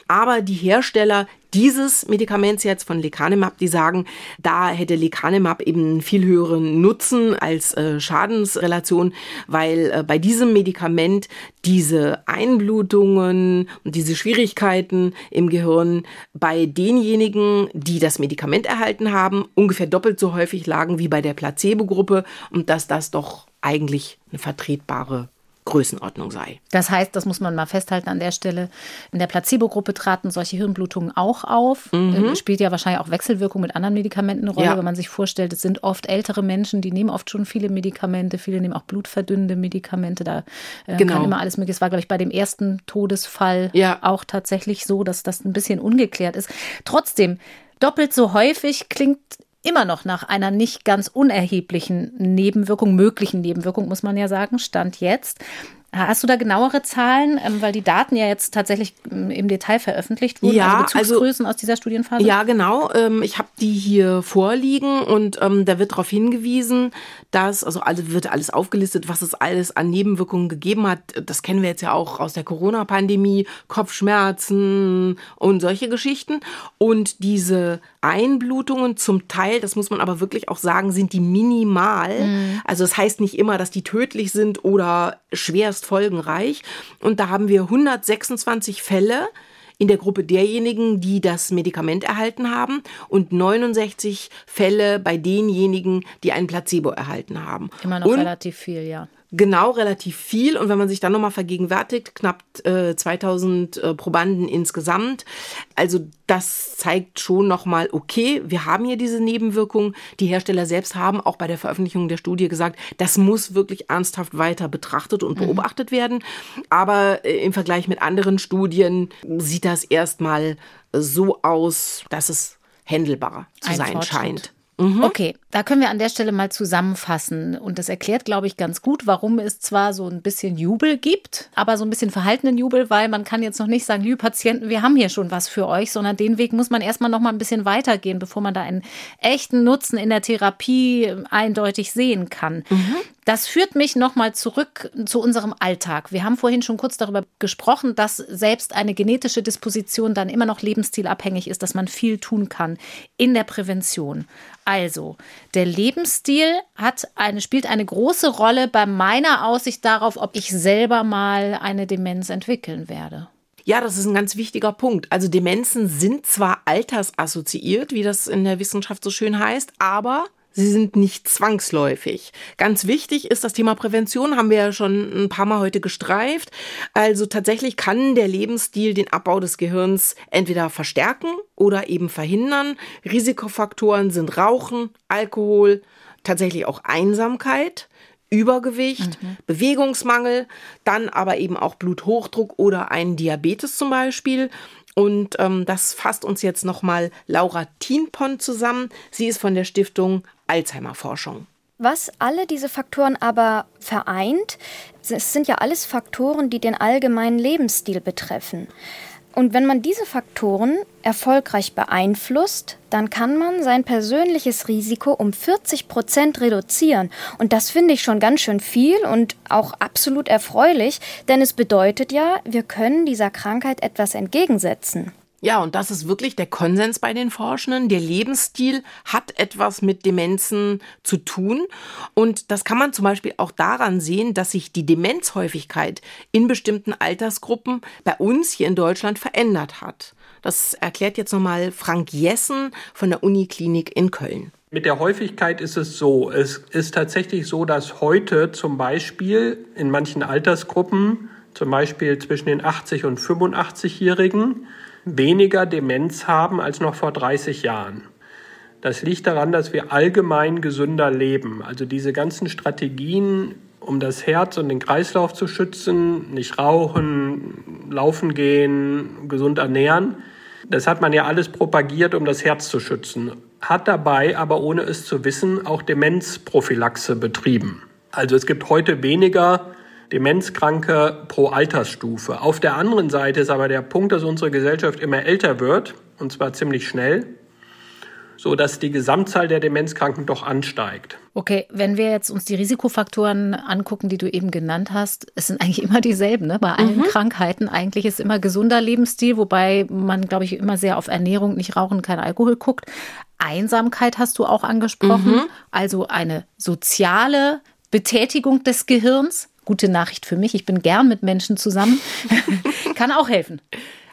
Aber die Hersteller dieses Medikaments jetzt von Lecanemab, die sagen, da hätte Lecanemab eben viel höheren Nutzen als äh, Schadensrelation, weil äh, bei diesem Medikament diese Einblutungen und diese Schwierigkeiten im Gehirn bei denjenigen, die das Medikament erhalten haben, ungefähr doppelt so häufig lagen wie bei der Placebo-Gruppe und dass das doch eigentlich eine vertretbare Größenordnung sei. Das heißt, das muss man mal festhalten an der Stelle, in der Placebo-Gruppe traten solche Hirnblutungen auch auf. Mhm. Äh, spielt ja wahrscheinlich auch Wechselwirkung mit anderen Medikamenten eine Rolle, ja. wenn man sich vorstellt, es sind oft ältere Menschen, die nehmen oft schon viele Medikamente, viele nehmen auch blutverdünnende Medikamente, da äh, genau. kann immer alles mögliche. Es war, glaube ich, bei dem ersten Todesfall ja. auch tatsächlich so, dass das ein bisschen ungeklärt ist. Trotzdem, doppelt so häufig klingt immer noch nach einer nicht ganz unerheblichen Nebenwirkung, möglichen Nebenwirkung, muss man ja sagen, stand jetzt. Hast du da genauere Zahlen, ähm, weil die Daten ja jetzt tatsächlich ähm, im Detail veröffentlicht wurden, ja, also Bezugsgrößen also, aus dieser Studienphase? Ja, genau. Ähm, ich habe die hier vorliegen und da wird darauf hingewiesen, dass, also alles, wird alles aufgelistet, was es alles an Nebenwirkungen gegeben hat. Das kennen wir jetzt ja auch aus der Corona-Pandemie, Kopfschmerzen und solche Geschichten. Und diese Einblutungen zum Teil, das muss man aber wirklich auch sagen, sind die minimal. Mhm. Also das heißt nicht immer, dass die tödlich sind oder schwerst äußerst folgenreich. Und da haben wir 126 Fälle in der Gruppe derjenigen, die das Medikament erhalten haben und 69 Fälle bei denjenigen, die ein Placebo erhalten haben. Immer noch und relativ viel, ja genau relativ viel. Und wenn man sich dann nochmal vergegenwärtigt, knapp äh, 2000 äh, Probanden insgesamt. Also das zeigt schon nochmal, okay, wir haben hier diese Nebenwirkung. Die Hersteller selbst haben auch bei der Veröffentlichung der Studie gesagt, das muss wirklich ernsthaft weiter betrachtet und mhm. beobachtet mhm. werden. Aber äh, im Vergleich mit anderen Studien sieht das erstmal so aus, dass es händelbar zu Ein sein scheint. Mhm. Okay, da können wir an der Stelle mal zusammenfassen. Und das erklärt, glaube ich, ganz gut, warum es zwar so ein bisschen Jubel gibt, aber so ein bisschen verhaltenen Jubel, weil man kann jetzt noch nicht sagen, liebe Patienten, wir haben hier schon was für euch, sondern den Weg muss man erstmal noch mal ein bisschen weitergehen, bevor man da einen echten Nutzen in der Therapie eindeutig sehen kann. Mhm. Das führt mich nochmal zurück zu unserem Alltag. Wir haben vorhin schon kurz darüber gesprochen, dass selbst eine genetische Disposition dann immer noch lebensstilabhängig ist, dass man viel tun kann in der Prävention. Also, der Lebensstil hat eine, spielt eine große Rolle bei meiner Aussicht darauf, ob ich selber mal eine Demenz entwickeln werde. Ja, das ist ein ganz wichtiger Punkt. Also Demenzen sind zwar altersassoziiert, wie das in der Wissenschaft so schön heißt, aber Sie sind nicht zwangsläufig. Ganz wichtig ist das Thema Prävention, haben wir ja schon ein paar Mal heute gestreift. Also tatsächlich kann der Lebensstil den Abbau des Gehirns entweder verstärken oder eben verhindern. Risikofaktoren sind Rauchen, Alkohol, tatsächlich auch Einsamkeit Übergewicht, mhm. Bewegungsmangel, dann aber eben auch Bluthochdruck oder einen Diabetes zum Beispiel. Und ähm, das fasst uns jetzt nochmal Laura Tienpon zusammen. Sie ist von der Stiftung Alzheimer Forschung. Was alle diese Faktoren aber vereint, es sind ja alles Faktoren, die den allgemeinen Lebensstil betreffen. Und wenn man diese Faktoren erfolgreich beeinflusst, dann kann man sein persönliches Risiko um 40 Prozent reduzieren. Und das finde ich schon ganz schön viel und auch absolut erfreulich, denn es bedeutet ja, wir können dieser Krankheit etwas entgegensetzen. Ja, und das ist wirklich der Konsens bei den Forschenden. Der Lebensstil hat etwas mit Demenzen zu tun. Und das kann man zum Beispiel auch daran sehen, dass sich die Demenzhäufigkeit in bestimmten Altersgruppen bei uns hier in Deutschland verändert hat. Das erklärt jetzt nochmal Frank Jessen von der Uniklinik in Köln. Mit der Häufigkeit ist es so. Es ist tatsächlich so, dass heute zum Beispiel in manchen Altersgruppen, zum Beispiel zwischen den 80 und 85-Jährigen, weniger Demenz haben als noch vor 30 Jahren. Das liegt daran, dass wir allgemein gesünder leben. Also diese ganzen Strategien, um das Herz und den Kreislauf zu schützen, nicht rauchen, laufen gehen, gesund ernähren, das hat man ja alles propagiert, um das Herz zu schützen. Hat dabei aber ohne es zu wissen auch Demenzprophylaxe betrieben. Also es gibt heute weniger Demenzkranke pro Altersstufe. Auf der anderen Seite ist aber der Punkt, dass unsere Gesellschaft immer älter wird, und zwar ziemlich schnell, so dass die Gesamtzahl der Demenzkranken doch ansteigt. Okay, wenn wir jetzt uns die Risikofaktoren angucken, die du eben genannt hast, es sind eigentlich immer dieselben, ne? Bei allen mhm. Krankheiten eigentlich ist immer gesunder Lebensstil, wobei man, glaube ich, immer sehr auf Ernährung, nicht rauchen, kein Alkohol guckt. Einsamkeit hast du auch angesprochen, mhm. also eine soziale Betätigung des Gehirns gute Nachricht für mich. Ich bin gern mit Menschen zusammen. <laughs> Kann auch helfen.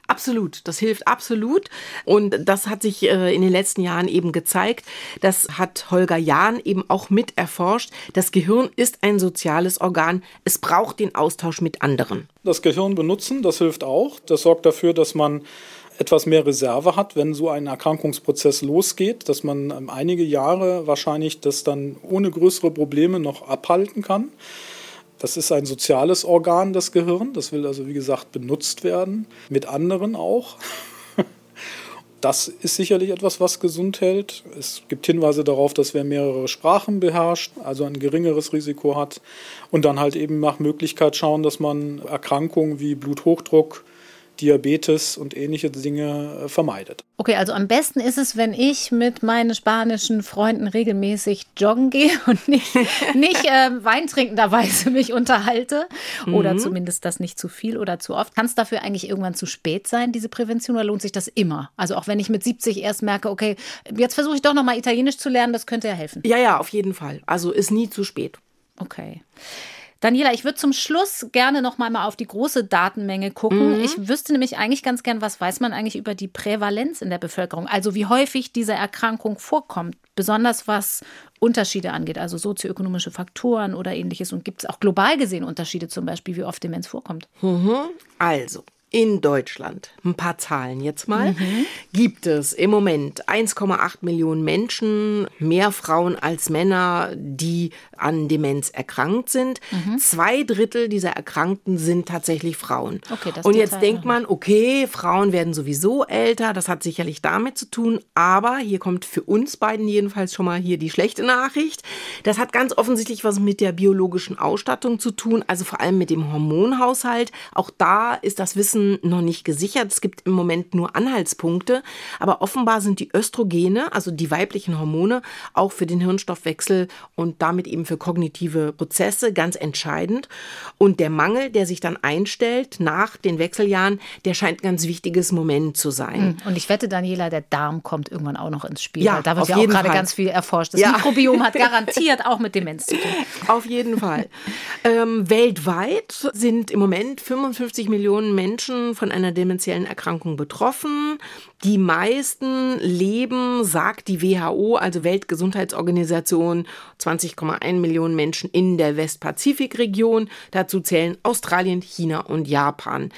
Absolut, das hilft absolut. Und das hat sich äh, in den letzten Jahren eben gezeigt. Das hat Holger Jahn eben auch mit erforscht. Das Gehirn ist ein soziales Organ. Es braucht den Austausch mit anderen. Das Gehirn benutzen, das hilft auch. Das sorgt dafür, dass man etwas mehr Reserve hat, wenn so ein Erkrankungsprozess losgeht, dass man ähm, einige Jahre wahrscheinlich das dann ohne größere Probleme noch abhalten kann. Das ist ein soziales Organ, das Gehirn. Das will also, wie gesagt, benutzt werden, mit anderen auch. <laughs> Das ist sicherlich etwas, was gesund hält. Es gibt Hinweise darauf, dass wer mehrere Sprachen beherrscht, also ein geringeres Risiko hat. Und dann halt eben nach Möglichkeit schauen, dass man Erkrankungen wie Bluthochdruck, Diabetes und ähnliche Dinge äh, vermeidet. Okay, also am besten ist es, wenn ich mit meinen spanischen Freunden regelmäßig joggen gehe <laughs> und nicht, nicht äh, weintrinkenderweise mich unterhalte mhm. oder zumindest das nicht zu viel oder zu oft. Kann es dafür eigentlich irgendwann zu spät sein, diese Prävention, oder lohnt sich das immer? Also auch wenn ich mit 70 erst merke, okay, jetzt versuche ich doch nochmal Italienisch zu lernen, das könnte ja helfen. Ja, ja, auf jeden Fall. Also ist nie zu spät. Okay. Daniela, ich würde zum Schluss gerne noch mal, auf die große Datenmenge gucken. Mhm. Ich wüsste nämlich eigentlich ganz gern, was weiß man eigentlich über die Prävalenz in der Bevölkerung? Also wie häufig diese Erkrankung vorkommt, besonders was Unterschiede angeht, also sozioökonomische Faktoren oder ähnliches. Und gibt es auch global gesehen Unterschiede zum Beispiel, wie oft Demenz vorkommt? Mhm. Also, in Deutschland, ein paar Zahlen jetzt mal, mhm. gibt es im Moment 1,8 Millionen Menschen, mehr Frauen als Männer, die an Demenz erkrankt sind. Mhm. Zwei Drittel dieser Erkrankten sind tatsächlich Frauen. Okay, Und jetzt Zahl, denkt man, okay, Frauen werden sowieso älter, das hat sicherlich damit zu tun, aber hier kommt für uns beiden jedenfalls schon mal hier die schlechte Nachricht. Das hat ganz offensichtlich was mit der biologischen Ausstattung zu tun, also vor allem mit dem Hormonhaushalt. Auch da ist das Wissen noch nicht gesichert. Es gibt im Moment nur Anhaltspunkte. Aber offenbar sind die Östrogene, also die weiblichen Hormone, auch für den Hirnstoffwechsel und damit eben für kognitive Prozesse ganz entscheidend. Und der Mangel, der sich dann einstellt nach den Wechseljahren, der scheint ein ganz wichtiges Moment zu sein. Hm. Und ich wette, Daniela, der Darm kommt irgendwann auch noch ins Spiel. Ja, da wird ja auch gerade ganz viel erforscht. Das ja. Mikrobiom hat <laughs> garantiert auch mit Demenz zu tun. Auf jeden Fall. ähm, weltweit sind im Moment 55 Millionen Menschen Menschen von einer demenziellen Erkrankung betroffen. Die meisten leben, sagt die WHO, also Weltgesundheitsorganisation, 20,1 Millionen Menschen in der Westpazifikregion. Dazu zählen Australien, China und Japan.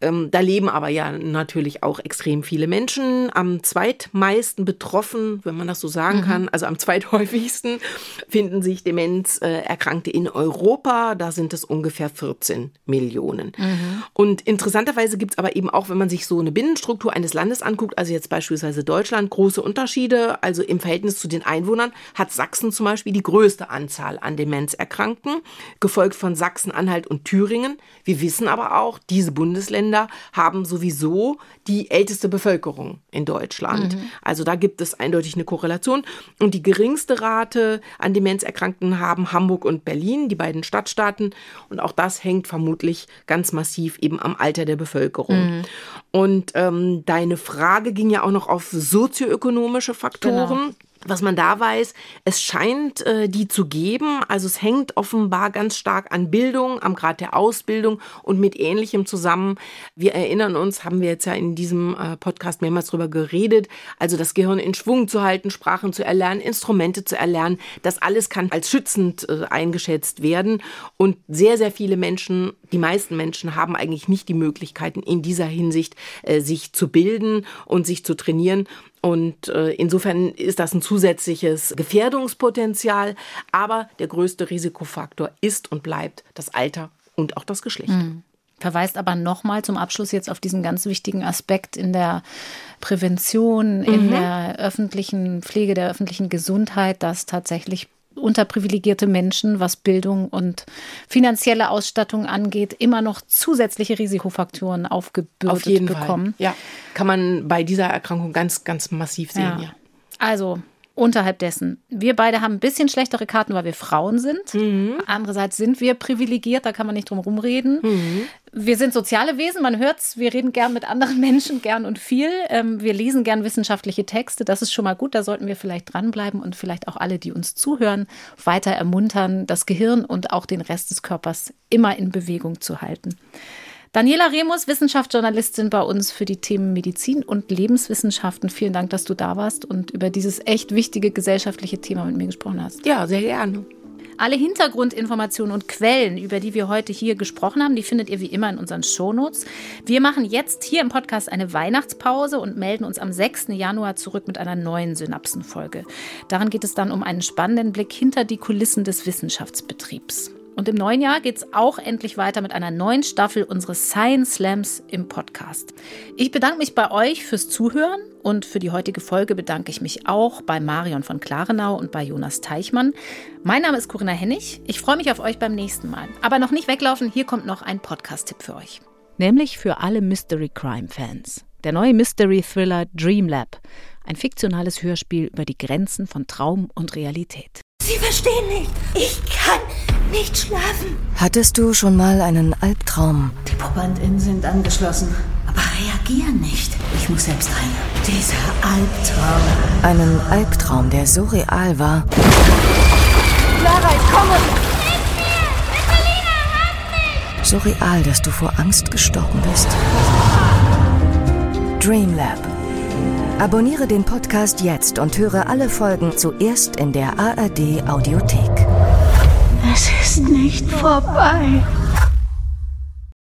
Ähm, da leben aber ja natürlich auch extrem viele Menschen. Am zweitmeisten betroffen, wenn man das so sagen mhm. kann, also am zweithäufigsten, finden sich Demenzerkrankte in Europa. Da sind es ungefähr 14 Millionen. Mhm. Und interessanterweise gibt es aber eben auch, wenn man sich so eine Binnenstruktur eines Landes anguckt, also jetzt beispielsweise Deutschland, große Unterschiede. Also im Verhältnis zu den Einwohnern hat Sachsen zum Beispiel die größte Anzahl an Demenzerkrankten, gefolgt von Sachsen, Anhalt und Thüringen. Wir wissen aber auch, diese Bundesländer haben sowieso die älteste Bevölkerung in Deutschland. Mhm. Also da gibt es eindeutig eine Korrelation. Und die geringste Rate an Demenzerkrankten haben Hamburg und Berlin, die beiden Stadtstaaten. Und auch das hängt vermutlich ganz massiv eben am Alter der Bevölkerung. Mhm. Und ähm, deine Frage ging ja auch noch auf sozioökonomische Faktoren. Genau was man da weiß, es scheint äh, die zu geben. Also es hängt offenbar ganz stark an Bildung, am Grad der Ausbildung und mit Ähnlichem zusammen. Wir erinnern uns, haben wir jetzt ja in diesem äh, Podcast mehrmals drüber geredet, also das Gehirn in Schwung zu halten, Sprachen zu erlernen, Instrumente zu erlernen, das alles kann als schützend äh, eingeschätzt werden. Und sehr, sehr viele Menschen, die meisten Menschen haben eigentlich nicht die Möglichkeiten in dieser Hinsicht, äh, sich zu bilden und sich zu trainieren. Und äh, insofern ist das ein zusätzliches Gefährdungspotenzial. Aber der größte Risikofaktor ist und bleibt das Alter und auch das Geschlecht. Mhm. Verweist aber nochmal zum Abschluss jetzt auf diesen ganz wichtigen Aspekt in der Prävention, in mhm. der öffentlichen Pflege, der öffentlichen Gesundheit, dass tatsächlich unterprivilegierte Menschen, was Bildung und finanzielle Ausstattung angeht, immer noch zusätzliche Risikofaktoren aufgebürdet Auf jeden bekommen. Fall. Ja, kann man bei dieser Erkrankung ganz, ganz massiv sehen. Ja. ja. Also unterhalb dessen. Wir beide haben ein bisschen schlechtere Karten, weil wir Frauen sind. Mhm. Andererseits sind wir privilegiert, da kann man nicht drum rumreden. Mhm. Wir sind soziale Wesen, man hört's. Wir reden gern mit anderen <laughs> Menschen, gern und viel. Ähm, wir lesen gern wissenschaftliche Texte. Das ist schon mal gut. Da sollten wir vielleicht dranbleiben und vielleicht auch alle, die uns zuhören, weiter ermuntern, das Gehirn und auch den Rest des Körpers immer in Bewegung zu halten. Daniela Remus, Wissenschaftsjournalistin bei uns für die Themen Medizin und Lebenswissenschaften. Vielen Dank, dass du da warst und über dieses echt wichtige gesellschaftliche Thema mit mir gesprochen hast. Ja, sehr gerne. Alle Hintergrundinformationen und Quellen, über die wir heute hier gesprochen haben, die findet ihr wie immer in unseren Shownotes. Wir machen jetzt hier im Podcast eine Weihnachtspause und melden uns am 6. Januar zurück mit einer neuen Synapsenfolge. Darin geht es dann um einen spannenden Blick hinter die Kulissen des Wissenschaftsbetriebs. Und im neuen Jahr geht es auch endlich weiter mit einer neuen Staffel unseres Science Slams im Podcast. Ich bedanke mich bei euch fürs Zuhören und für die heutige Folge bedanke ich mich auch bei Marion von Klarenau und bei Jonas Teichmann. Mein Name ist Corinna Hennig. Ich freue mich auf euch beim nächsten Mal. Aber noch nicht weglaufen, hier kommt noch ein Podcast-Tipp für euch. Nämlich für alle Mystery Crime Fans. Der neue Mystery Thriller Dream Lab. Ein fiktionales Hörspiel über die Grenzen von Traum und Realität. Sie verstehen nicht. Ich kann nicht schlafen. Hattest du schon mal einen Albtraum? Die ProbandInnen sind angeschlossen, aber reagieren nicht. Ich muss selbst rein. Dieser Albtraum. Einen Albtraum, der so real war. Lara, ich komme! So real, dass du vor Angst gestorben bist. Dreamlab Abonniere den Podcast jetzt und höre alle Folgen zuerst in der ARD Audiothek. Es ist nicht vorbei.